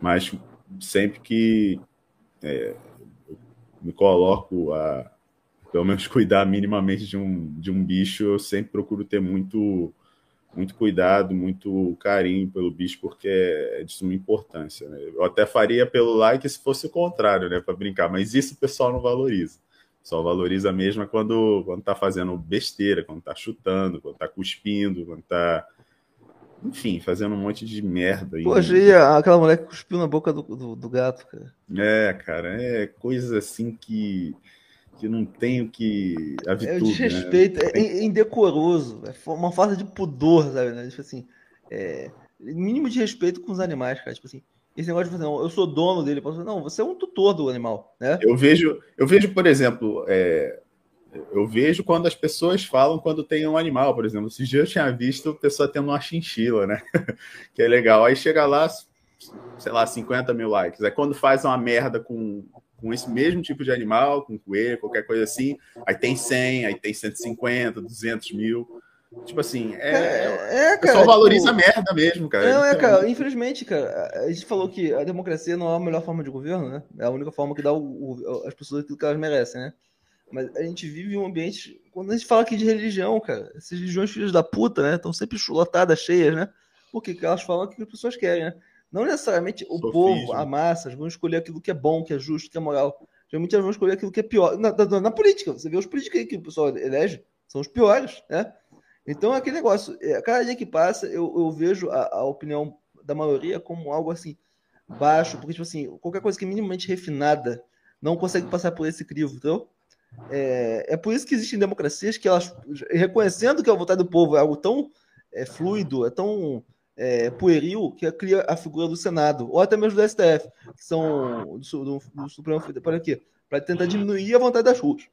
mas sempre que é, me coloco a pelo menos cuidar minimamente de um, de um bicho, eu sempre procuro ter muito muito cuidado, muito carinho pelo bicho, porque é de suma importância. Né? Eu até faria pelo like se fosse o contrário, né, para brincar, mas isso o pessoal não valoriza. Só valoriza mesmo quando, quando tá fazendo besteira, quando tá chutando, quando tá cuspindo, quando tá. Enfim, fazendo um monte de merda. Poxa, e aquela mulher que cuspiu na boca do, do, do, gato, cara. É, cara, é coisas assim que, que não tem o que. A virtude, é o desrespeito, né? é indecoroso, é uma falta de pudor, sabe? Né? Tipo assim, é, mínimo de respeito com os animais, cara. Tipo assim, esse negócio de fazer, não, eu sou dono dele. Posso não, você é um tutor do animal, né? Eu vejo, eu vejo, por exemplo, é, eu vejo quando as pessoas falam quando tem um animal, por exemplo. Esses dias eu tinha visto a pessoa tendo uma chinchila, né? que é legal. Aí chega lá, sei lá, 50 mil likes. Aí quando faz uma merda com, com esse mesmo tipo de animal, com coelho, qualquer coisa assim, aí tem 100, aí tem 150, 200 mil. Tipo assim, é, é, é cara. Só valoriza tipo, merda mesmo, cara. Não, é, então, cara. Infelizmente, cara, a gente falou que a democracia não é a melhor forma de governo, né? É a única forma que dá o, o, as pessoas aquilo que elas merecem, né? Mas a gente vive em um ambiente. Quando a gente fala aqui de religião, cara, essas religiões filhas da puta, né? Estão sempre lotadas, cheias, né? Porque elas falam o que as pessoas querem, né? Não necessariamente o Sofismo. povo, a massa, vão escolher aquilo que é bom, que é justo, que é moral. Geralmente elas vão escolher aquilo que é pior. Na, na, na política, você vê os políticos aí que o pessoal elege, são os piores, né? Então, é aquele negócio, é, cada dia que passa, eu, eu vejo a, a, opinião da maioria como algo assim, baixo, porque, tipo assim, qualquer coisa que é minimamente refinada não consegue passar por esse crivo, entendeu? É, é por isso que existem democracias que elas, reconhecendo que a vontade do povo é algo tão é, fluido, é tão é, pueril, que cria a figura do Senado, ou até mesmo do STF, que são do, do, do Supremo para quê? Para tentar diminuir a vontade das ruas.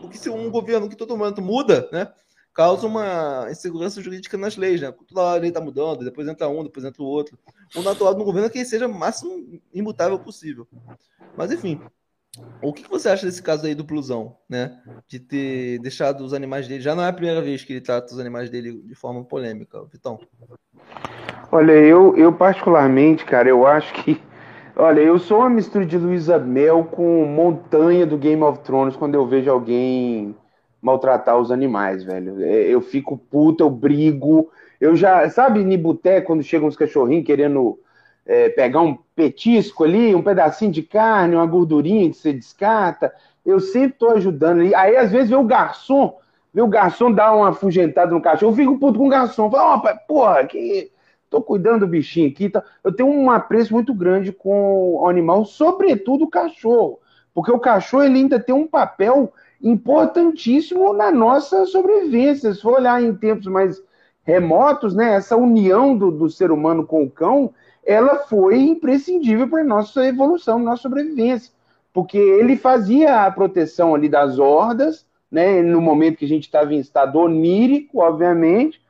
Porque se um governo que todo momento muda, né? causa uma insegurança jurídica nas leis, né? Toda hora a lei está mudando, depois entra um, depois entra o outro. O natural do governo é que seja o máximo imutável possível. Mas, enfim, o que você acha desse caso aí do Plusão, né? De ter deixado os animais dele. Já não é a primeira vez que ele trata os animais dele de forma polêmica, Vitão. Olha, eu, eu particularmente, cara, eu acho que. Olha, eu sou uma mistura de Luísa Mel com montanha do Game of Thrones quando eu vejo alguém maltratar os animais, velho. É, eu fico puta, eu brigo. Eu já, sabe, Nibuté, quando chegam uns cachorrinhos querendo é, pegar um petisco ali, um pedacinho de carne, uma gordurinha que você descarta, eu sempre tô ajudando ali. Aí, às vezes, vê o garçom, vê o garçom dar uma afugentada no cachorro, eu fico puto com o garçom. Falo, oh, porra, que tô cuidando do bichinho aqui. Tá? Eu tenho um apreço muito grande com o animal, sobretudo o cachorro. Porque o cachorro ele ainda tem um papel importantíssimo na nossa sobrevivência. Se for olhar em tempos mais remotos, né, essa união do, do ser humano com o cão, ela foi imprescindível para a nossa evolução, nossa sobrevivência, porque ele fazia a proteção ali das hordas, né, no momento que a gente estava em estado onírico, obviamente,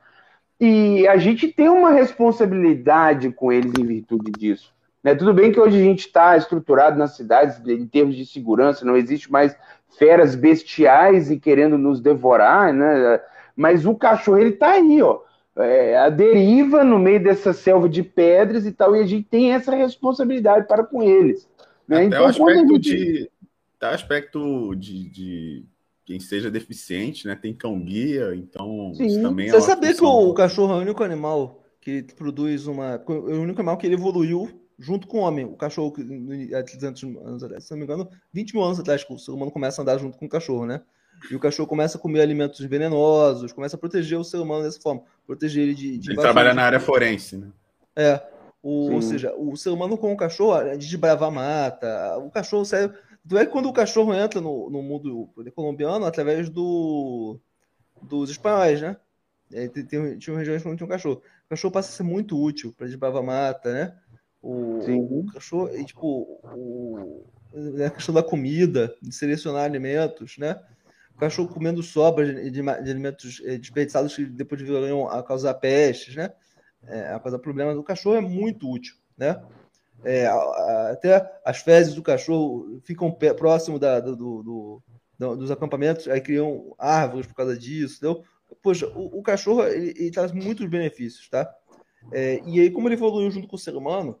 e a gente tem uma responsabilidade com eles em virtude disso. Né? Tudo bem que hoje a gente está estruturado nas cidades em termos de segurança, não existe mais feras bestiais e querendo nos devorar, né? Mas o cachorro ele tá aí, ó. É, a deriva no meio dessa selva de pedras e tal, e a gente tem essa responsabilidade para com eles. Né? Até então, o aspecto, gente... de, até o aspecto de, de, quem seja deficiente, né? Tem cão guia, então Sim. também é Você sabia que o, o cachorro é o único animal que produz uma. É o único animal que ele evoluiu junto com o homem. O cachorro, há 300 anos atrás, se não me engano, 20 mil anos atrás, o ser humano começa a andar junto com o cachorro, né? E o cachorro começa a comer alimentos venenosos, começa a proteger o ser humano dessa forma, proteger ele de. de ele trabalha na área forense, né? É. O, ou seja, o ser humano com o cachorro, de desbravar mata, o cachorro serve. Tu é que quando o cachorro entra no, no mundo colombiano através do, dos espanhóis, né? Tem, tem, tinha regiões onde tinha um cachorro. O cachorro passa a ser muito útil para desbravar mata, né? O, o, cachorro, e, tipo, o, a questão da comida, de selecionar alimentos, né? O cachorro comendo sobras de, de, alimentos eh, desperdiçados que depois virariam a causar pestes, né? É, a causar problemas. O cachorro é muito útil, né? É, até as fezes do cachorro ficam próximo da, do, do, do, dos acampamentos, aí criam árvores por causa disso, entendeu? Poxa, o, o cachorro ele, ele, traz muitos benefícios, tá? É, e aí, como ele evoluiu junto com o ser humano,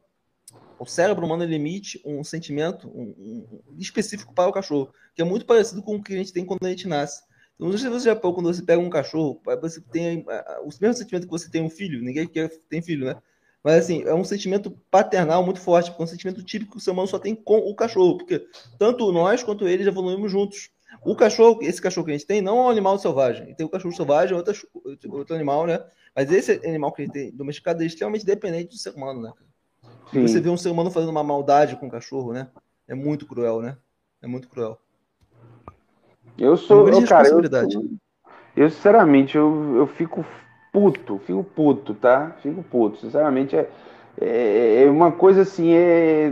o cérebro humano ele emite um sentimento um, um, específico para o cachorro, que é muito parecido com o que a gente tem quando a gente nasce. Então, não sei se você já quando você pega um cachorro, você tem o mesmo sentimento que você tem um filho, ninguém quer ter filho, né? Mas assim, é um sentimento paternal muito forte, porque é um sentimento típico que o ser humano só tem com o cachorro, porque tanto nós quanto eles evoluímos juntos. O cachorro, esse cachorro que a gente tem, não é um animal selvagem. Tem o cachorro selvagem, outro, outro animal, né? Mas esse animal que a gente tem domesticado é extremamente dependente do ser humano, né? Sim. Você vê um ser humano fazendo uma maldade com o cachorro, né? É muito cruel, né? É muito cruel. Eu sou, eu, cara, eu, eu, sinceramente, eu, eu fico puto, fico puto, tá? Fico puto. Sinceramente, é, é, é uma coisa assim, é,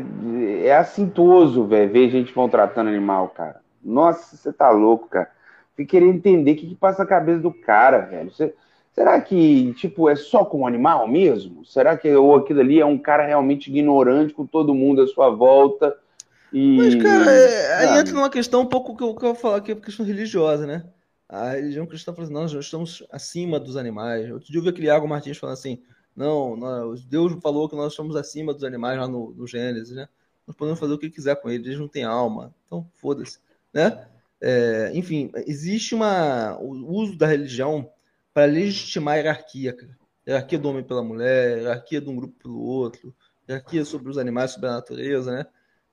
é assintoso, velho, ver gente maltratando animal, cara. Nossa, você tá louco, cara. Fico querendo entender o que, que passa na cabeça do cara, velho. Você, será que, tipo, é só com o animal mesmo? Será que ou aquilo ali é um cara realmente ignorante com todo mundo à sua volta? E... Mas, cara, é, aí entra numa questão um pouco que eu, que eu vou falar aqui, é questão religiosa, né? A religião cristã fala assim, nós estamos acima dos animais. Outro dia eu vi aquele Iago Martins falando assim, não, nós, Deus falou que nós estamos acima dos animais lá no, no Gênesis, né? Nós podemos fazer o que quiser com eles, eles não têm alma. Então, foda-se, né? É, enfim, existe uma, o uso da religião para legitimar a hierarquia, cara. Hierarquia do homem pela mulher, hierarquia de um grupo pelo outro, hierarquia sobre os animais, sobre a natureza, né?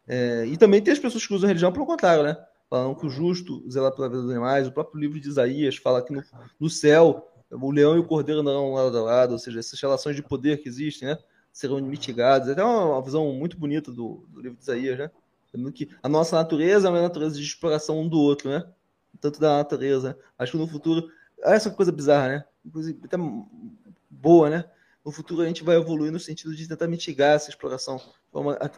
É, e também tem as pessoas que usam a religião pelo contrário, né? Falam que o justo zela pela vida dos animais. O próprio livro de Isaías fala que no, no céu o leão e o cordeiro andarão lado a lado, ou seja, essas relações de poder que existem, né? Serão mitigadas. É até uma, uma visão muito bonita do, do, livro de Isaías, né? Que a nossa natureza é uma natureza de exploração um do outro, né? Tanto da natureza. Acho que no futuro. Essa coisa bizarra, né? Inclusive, até boa, né? No futuro a gente vai evoluir no sentido de tentar mitigar essa exploração,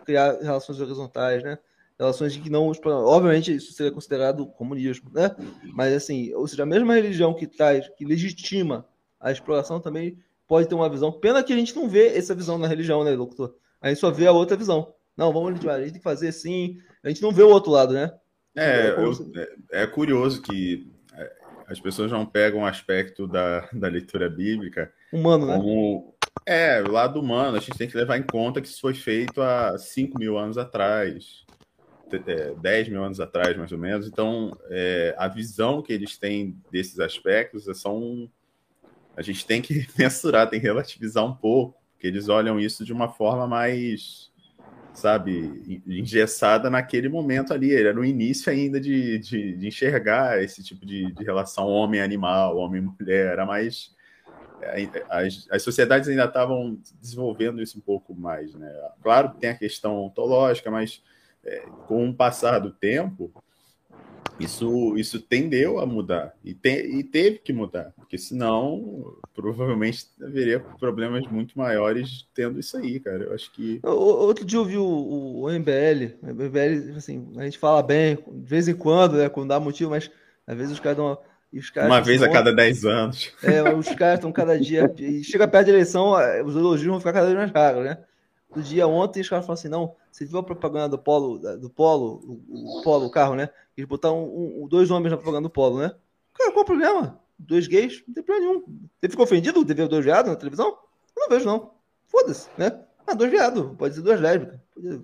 criar relações horizontais, né? Relações que não. Obviamente, isso seria considerado comunismo, né? Mas assim, ou seja, a mesma religião que traz, que legitima a exploração também pode ter uma visão. Pena que a gente não vê essa visão na religião, né, doutor? A gente só vê a outra visão. Não, vamos a gente tem que fazer assim. A gente não vê o outro lado, né? É, eu, é, é curioso que é, as pessoas não pegam o aspecto da, da leitura bíblica humano, né? Como, é, o lado humano. A gente tem que levar em conta que isso foi feito há 5 mil anos atrás é, 10 mil anos atrás, mais ou menos. Então, é, a visão que eles têm desses aspectos é só um. A gente tem que mensurar, tem que relativizar um pouco, porque eles olham isso de uma forma mais, sabe, engessada naquele momento ali. Era no início ainda de, de, de enxergar esse tipo de, de relação homem-animal, homem-mulher, era mais. É, as, as sociedades ainda estavam desenvolvendo isso um pouco mais, né? Claro que tem a questão ontológica, mas é, com o passar do tempo, isso, isso tendeu a mudar e, te, e teve que mudar, porque senão provavelmente haveria problemas muito maiores tendo isso aí, cara. Eu acho que. Outro dia eu vi o, o, MBL, o MBL, assim, a gente fala bem, de vez em quando, né, quando dá motivo, mas às vezes os caras dão. Caras uma vez a cada 10 anos. É, os caras estão cada dia. E chega perto da eleição, os elogios vão ficar cada vez mais raros, né? Do dia ontem, os caras falaram assim, não, você viu a propaganda do Polo, do Polo, o, o Polo, o carro, né? Eles botaram um, um, dois homens na propaganda do Polo, né? Cara, qual o problema? Dois gays? Não tem problema nenhum. Você ficou ofendido de ver dois viados na televisão? Eu não vejo, não. Foda-se, né? Ah, dois viados, pode ser duas lésbicas.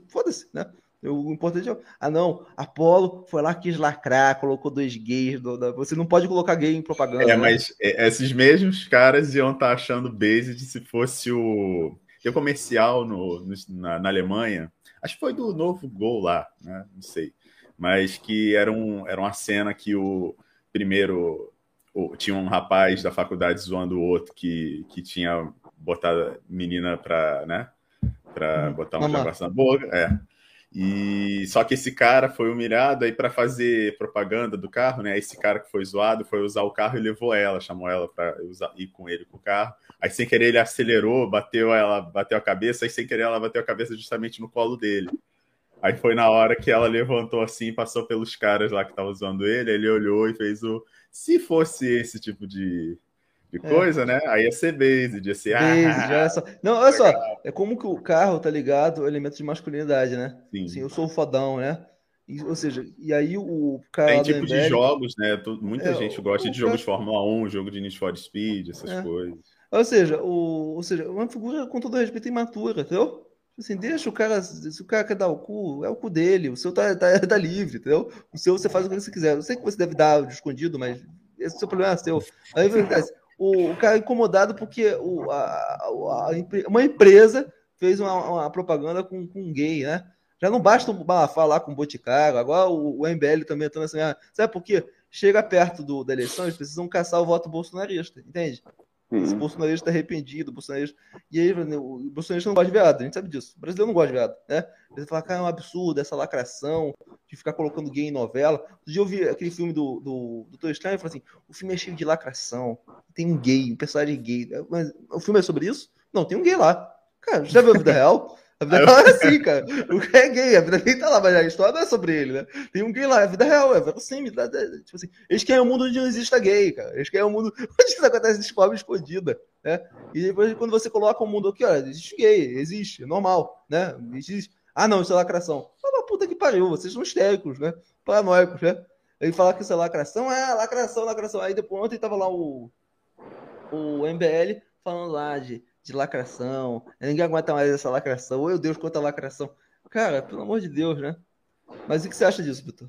Foda-se, né? O importante é. Ah, não. Apolo foi lá, quis lacrar, colocou dois gays. Do, da... Você não pode colocar gay em propaganda. É, né? mas esses mesmos caras iam estar tá achando base de se fosse o tem um comercial no, no na, na, Alemanha, acho que foi do novo Gol lá, né? Não sei. Mas que era, um, era uma cena que o primeiro o, tinha um rapaz da faculdade zoando o outro que, que tinha botado menina para né? Pra uhum. botar uma jabaça na boca. É. E só que esse cara foi humilhado aí para fazer propaganda do carro, né? Esse cara que foi zoado foi usar o carro e levou ela, chamou ela para ir com ele com o carro. Aí sem querer ele acelerou, bateu ela, bateu a cabeça, aí sem querer ela bateu a cabeça justamente no colo dele. Aí foi na hora que ela levantou assim, passou pelos caras lá que estavam usando ele, ele olhou e fez o. Se fosse esse tipo de, de é. coisa, é. né? Aí ia ser base, ia ser. Base, ah, já é só... Não, olha legal. só, é como que o carro tá ligado ao elemento de masculinidade, né? Sim. Assim, eu sou o fodão, né? E, ou seja, e aí o cara. Tem tipo de jogos, né? Muita é, gente gosta de jogos de Fórmula 1, jogo de Need for Speed, essas é. coisas. Ou seja, o, ou seja, uma figura com todo respeito imatura, entendeu? Assim, deixa o cara, se o cara quer dar o cu, é o cu dele, o seu tá, tá, tá livre, entendeu? O seu você faz o que você quiser. Eu sei que você deve dar de escondido, mas esse é o seu problema é seu. Aí o, o cara é incomodado porque o, a, a, uma empresa fez uma, uma propaganda com, com gay, né? Já não basta falar com o Boticário, agora o, o MBL também está assim, ah, sabe por quê? Chega perto do, da eleição, eles precisam caçar o voto bolsonarista, entende? Uhum. Esse bolsonarista está arrependido, bolsonarista. E aí, o bolsonarista não gosta de viado, a gente sabe disso. O brasileiro não gosta de viado, né? Ele fala, cara, é um absurdo essa lacração de ficar colocando gay em novela. Outro dia eu vi aquele filme do, do, do Doutor Estranho e falei assim: o filme é cheio de lacração, tem um gay, um personagem gay. Mas o filme é sobre isso? Não, tem um gay lá. Cara, já viu a vida real? A vida real é assim, cara. O cara é gay, a vida gay tá lá, mas a história não é sobre ele, né? Tem um gay lá, a vida real, é verossímil. Né? Tipo assim, eles querem um mundo onde não exista gay, cara. Eles querem um mundo onde isso acontece de forma escondida, né? E depois, quando você coloca um mundo aqui, olha, existe gay, existe, é normal, né? Existe. Ah, não, isso é lacração. Fala, puta que pariu, vocês são histéricos, né? Paranoicos, né? Ele fala que isso é lacração, é lacração, lacração. Aí depois, ontem tava lá o, o MBL falando lá de de lacração. Ninguém aguenta mais essa lacração. Meu Deus, quanta lacração. Cara, pelo amor de Deus, né? Mas o que você acha disso, Vitor?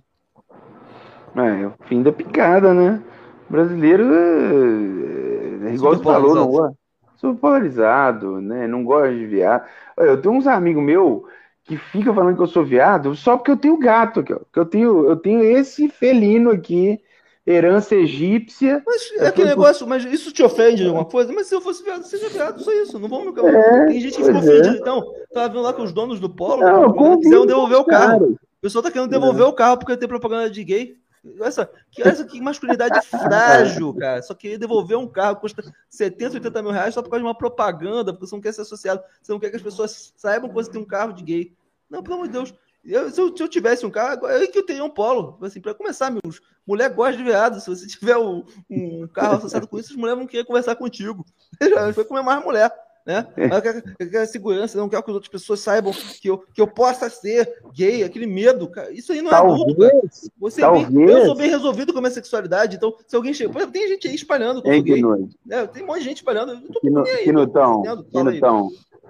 É, é o fim da picada, né? O brasileiro é, é igual você falou, não gosta. Sou polarizado, né? Não gosta de viado. Eu tenho uns amigos meus que ficam falando que eu sou viado só porque eu tenho gato. Que eu tenho, eu tenho esse felino aqui herança egípcia. Mas é aquele negócio, mas isso te ofende de alguma coisa? Mas se eu fosse viado, seja viado, só isso. Não vamos é, Tem gente que ficou ofendida. É. Então, tava vendo lá com os donos do polo, não, quiseram devolver o carro. O pessoal tá querendo devolver é. o carro porque tem propaganda de gay. Essa, que, essa que masculinidade frágil, cara. Só queria devolver um carro custa 70, 80 mil reais só por causa de uma propaganda, porque você não quer ser associado, você não quer que as pessoas saibam que você tem um carro de gay. Não, pelo amor de Deus. Eu, se, eu, se, eu, tivesse um carro, eu que eu teria um polo. Assim, para começar, meus mulher gosta de viado. Se você tiver um, um carro associado com isso, as mulheres vão querer conversar contigo. Já foi comer mais mulher. Né? Eu quero, segurança, não quero que as outras pessoas saibam que eu, que eu possa ser gay, aquele medo. Cara. Isso aí não é talvez, adulto. Cara. Você talvez. Bem, eu sou bem resolvido com a minha sexualidade, então se alguém chega. Tem gente aí espalhando eu gay. É, tem um monte de gente espalhando. Eu tô que no, aí,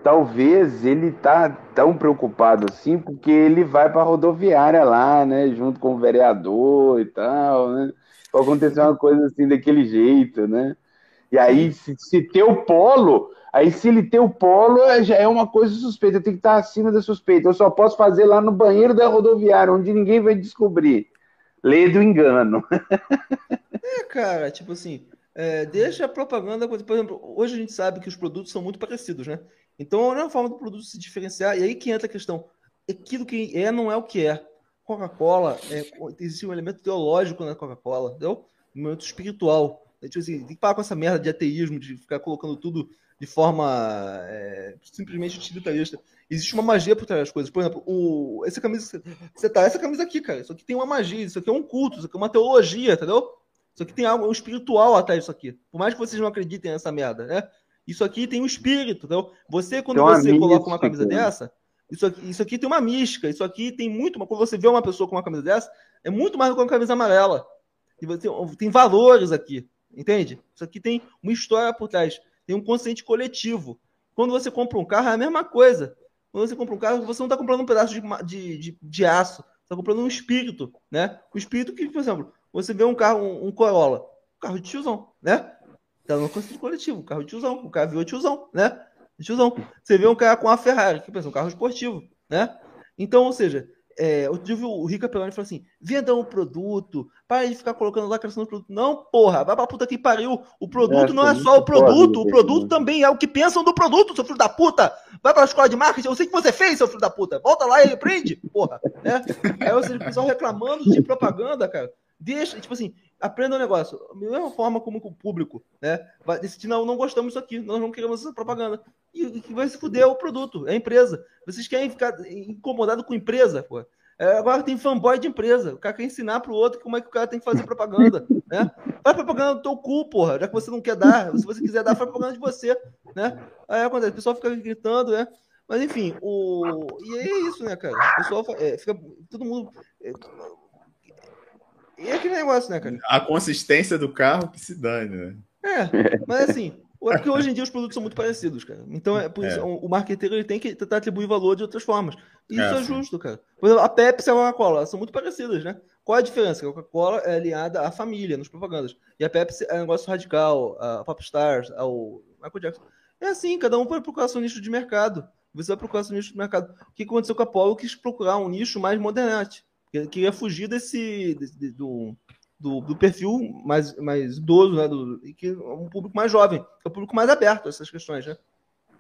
talvez ele tá tão preocupado assim porque ele vai para a rodoviária lá, né, junto com o vereador e tal, né? Pode acontecer uma coisa assim daquele jeito, né? E aí se, se ter o polo, aí se ele ter o polo já é uma coisa suspeita, tem que estar acima da suspeita. Eu só posso fazer lá no banheiro da rodoviária, onde ninguém vai descobrir. Lei do engano. É, cara, tipo assim, é, deixa a propaganda, por exemplo, hoje a gente sabe que os produtos são muito parecidos, né? Então, a única forma do produto se diferenciar, e aí que entra a questão: aquilo que é não é o que é. Coca-Cola, é, existe um elemento teológico na Coca-Cola, entendeu? Um elemento espiritual. É, tipo assim, tem que parar com essa merda de ateísmo, de ficar colocando tudo de forma é, simplesmente utilitarista. Existe uma magia por trás das coisas. Por exemplo, o, essa camisa. Você tá, essa camisa aqui, cara. Isso aqui tem uma magia, isso aqui é um culto, isso aqui é uma teologia, entendeu? Isso aqui tem algo um espiritual atrás disso aqui. Por mais que vocês não acreditem nessa merda, né? Isso aqui tem um espírito. Então, você, quando você coloca uma camisa dessa, isso aqui, isso aqui tem uma mística. Isso aqui tem muito. Quando você vê uma pessoa com uma camisa dessa, é muito mais do que uma camisa amarela. Você, tem valores aqui. Entende? Isso aqui tem uma história por trás. Tem um consciente coletivo. Quando você compra um carro, é a mesma coisa. Quando você compra um carro, você não está comprando um pedaço de, de, de, de aço. Você está comprando um espírito, né? O espírito que, por exemplo, você vê um carro, um, um Corolla, um carro de tiozão, né? Tá no conceito coletivo, carro de tiozão, o cara viu tiozão, né? Tiozão. Você vê um cara com uma Ferrari, que pensa, um carro esportivo, né? Então, ou seja, é, eu tive o Rica Peloni falou assim: venda um produto, para de ficar colocando lacração no produto. Não, porra, vai pra puta que pariu. O produto é, não é só o produto, o produto também é o que pensam do produto, seu filho da puta. Vai pra escola de marketing, eu sei que você fez, seu filho da puta. Volta lá e aprende, porra. Né? Aí você, o pessoal reclamando de propaganda, cara. Deixa, tipo assim, aprenda o negócio. Da mesma forma como o público, né? Vai decidir, não, não gostamos disso aqui, nós não queremos essa propaganda. E que vai se fuder o produto, é a empresa. Vocês querem ficar incomodados com empresa, pô? É, agora tem fanboy de empresa. O cara quer ensinar pro outro como é que o cara tem que fazer propaganda, né? Faz propaganda no teu cu, porra, já que você não quer dar. Se você quiser dar, faz propaganda de você, né? Aí acontece, o pessoal fica gritando, né? Mas enfim, o... e é isso, né, cara? O pessoal é, fica. Todo mundo. É... E é aquele negócio, né, cara? A consistência do carro que se dane, né? É, mas assim, é porque hoje em dia os produtos são muito parecidos, cara. Então, é por isso é. o marqueteiro ele tem que tentar atribuir valor de outras formas. E isso é, é justo, cara. Por exemplo, a Pepsi e a Coca-Cola são muito parecidas, né? Qual a diferença? A Coca-Cola é alinhada à família, nas propagandas. E a Pepsi é um negócio radical, a Popstars, ao Michael Jackson. É assim, cada um vai procurar seu nicho de mercado. Você vai procurar seu nicho de mercado. O que aconteceu com a Apollo? Quis procurar um nicho mais modernate. Queria fugir desse, desse do, do, do, perfil mais, mais idoso, né? Do, e que é um público mais jovem, é um público mais aberto a essas questões, né?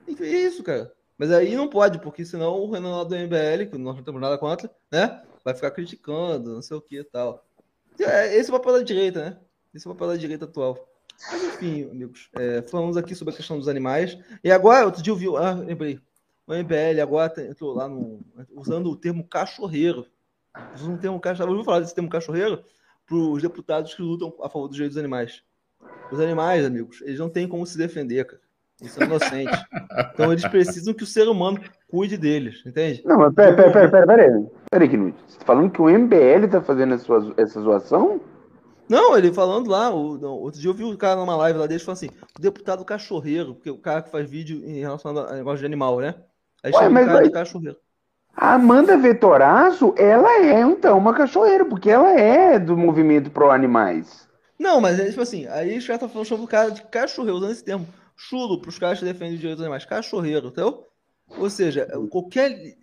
E é isso, cara. Mas aí não pode, porque senão o Renan lá do MBL, que nós não temos nada contra, né? Vai ficar criticando, não sei o que e tal. É, esse é o papel da direita, né? Esse é o papel da direita atual. Mas enfim, amigos, é, falamos aqui sobre a questão dos animais. E agora, outro dia eu vi, ah, lembrei, o MBL agora entrou lá no, usando o termo cachorreiro. Usando o termo cachorreiro. Ouviu falar desse termo cachorreiro? Para os deputados que lutam a favor dos direitos dos animais. Os animais, amigos, eles não têm como se defender, cara. Eles são inocentes. então eles precisam que o ser humano cuide deles, entende? Não, mas pera, pera, pera, pera, pera aí. Pera aí, Knut. Você tá falando que o MBL tá fazendo essa, essa zoação? Não, ele falando lá, o, não, outro dia eu vi o cara numa live lá dele falando assim, o deputado cachorreiro, porque o cara que faz vídeo em relação a negócio de animal, né? Aí Ué, mas o cara aí... cachorreiro. A Amanda Vetorazo, ela é então uma cachorreira, porque ela é do movimento pro animais. Não, mas é tipo assim, aí os caras estão falando sobre o cara de cachorreiro, usando esse termo chulo pros caras que defendem os direitos dos animais, cachorreiro, entendeu? Ou seja, qualquer.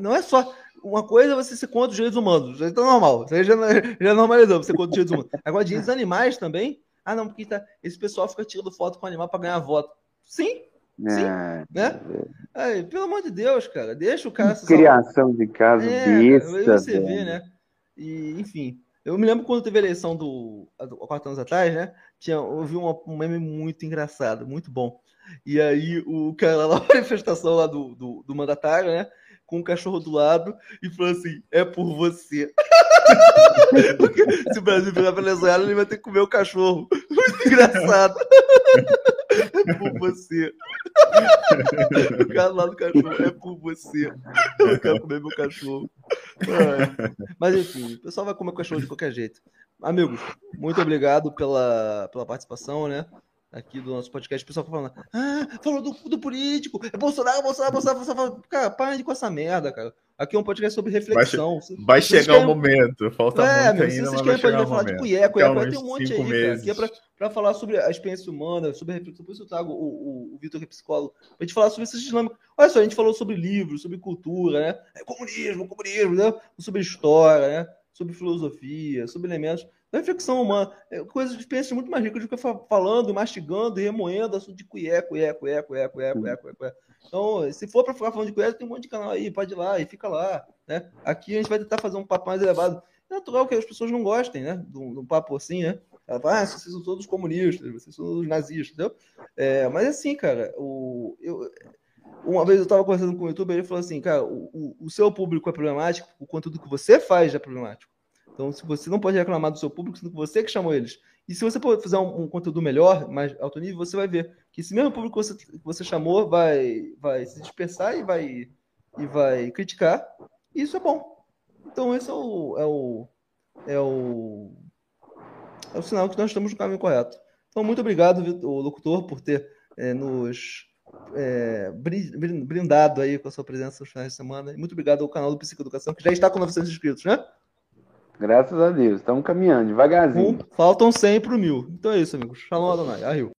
Não é só. Uma coisa é você ser contra os direitos humanos, isso é normal, isso aí já, já normalizou, você contra os direitos humanos. Agora, direitos animais também. Ah, não, porque tá, esse pessoal fica tirando foto com o animal para ganhar voto. Sim, é, né? Aí, pelo amor de Deus, cara, deixa o cara. Criação de casa é, besta, você vê, né? E, enfim, eu me lembro quando teve a eleição do há quatro anos atrás, né? Tinha, eu vi uma, um meme muito engraçado, muito bom. E aí o cara lá na manifestação lá do, do, do mandatário, né? Com o cachorro do lado e falou assim: é por você. Porque se o Brasil virar Venezuela, ele vai ter que comer o cachorro. Muito engraçado. É por você. O cara lá do cachorro é por você. Eu quero comer meu cachorro. Mas enfim, o pessoal vai comer o cachorro de qualquer jeito. Amigos, muito obrigado pela, pela participação, né? Aqui do nosso podcast, o pessoal falando, ah, falou do, do político, é Bolsonaro, Bolsonaro, Bolsonaro, Bolsonaro. Cara, para de com essa merda, cara. Aqui é um podcast sobre reflexão. Vai, vai chegar o um momento, falta é, muito ainda, Se vocês querem, falar de cueca, cueca, tem um monte aí, meses. cara. Aqui é pra, pra, falar sobre a experiência humana, sobre a reflexão. Por isso eu trago o, o, o Vitor, que é psicólogo, pra gente falar sobre essas dinâmicas. Olha só, a gente falou sobre livros, sobre cultura, né? É comunismo, comunismo, né? Sobre história, né? Sobre filosofia, sobre elementos reflexão humana. É, de experiências muito mais ricas do que falando, mastigando, remoendo assunto de cueca, cueca, cueca, cueca, cueca, cueca, cueca. Então, se for para ficar falando de cueca, tem um monte de canal aí, pode ir lá e fica lá. Né? Aqui a gente vai tentar fazer um papo mais elevado. É natural que as pessoas não gostem, né? De um, papo assim, né? Ela fala, ah, vocês são todos comunistas, vocês são todos nazistas, entendeu? É, mas assim, cara, o, eu, uma vez eu estava conversando com o youtuber, ele falou assim, cara, o, o, o, seu público é problemático, o conteúdo que você faz é problemático. Então, se você não pode reclamar do seu público, sendo você que chamou eles. E se você for fazer um, um, conteúdo melhor, mais alto nível, você vai ver que esse mesmo público que você, você chamou vai, vai se dispersar e vai, e vai criticar. E isso é bom. Então, esse é o, é o, é o, é o sinal que nós estamos no caminho correto. Então, muito obrigado, o locutor, por ter é, nos é, brindado aí com a sua presença nos finais de semana. E muito obrigado ao canal do Psicoeducação, que já está com 900 inscritos, né? Graças a Deus, estamos caminhando devagarzinho. faltam 100 para o mil. Então é isso, amigos. Shalom Adonai. Arriu.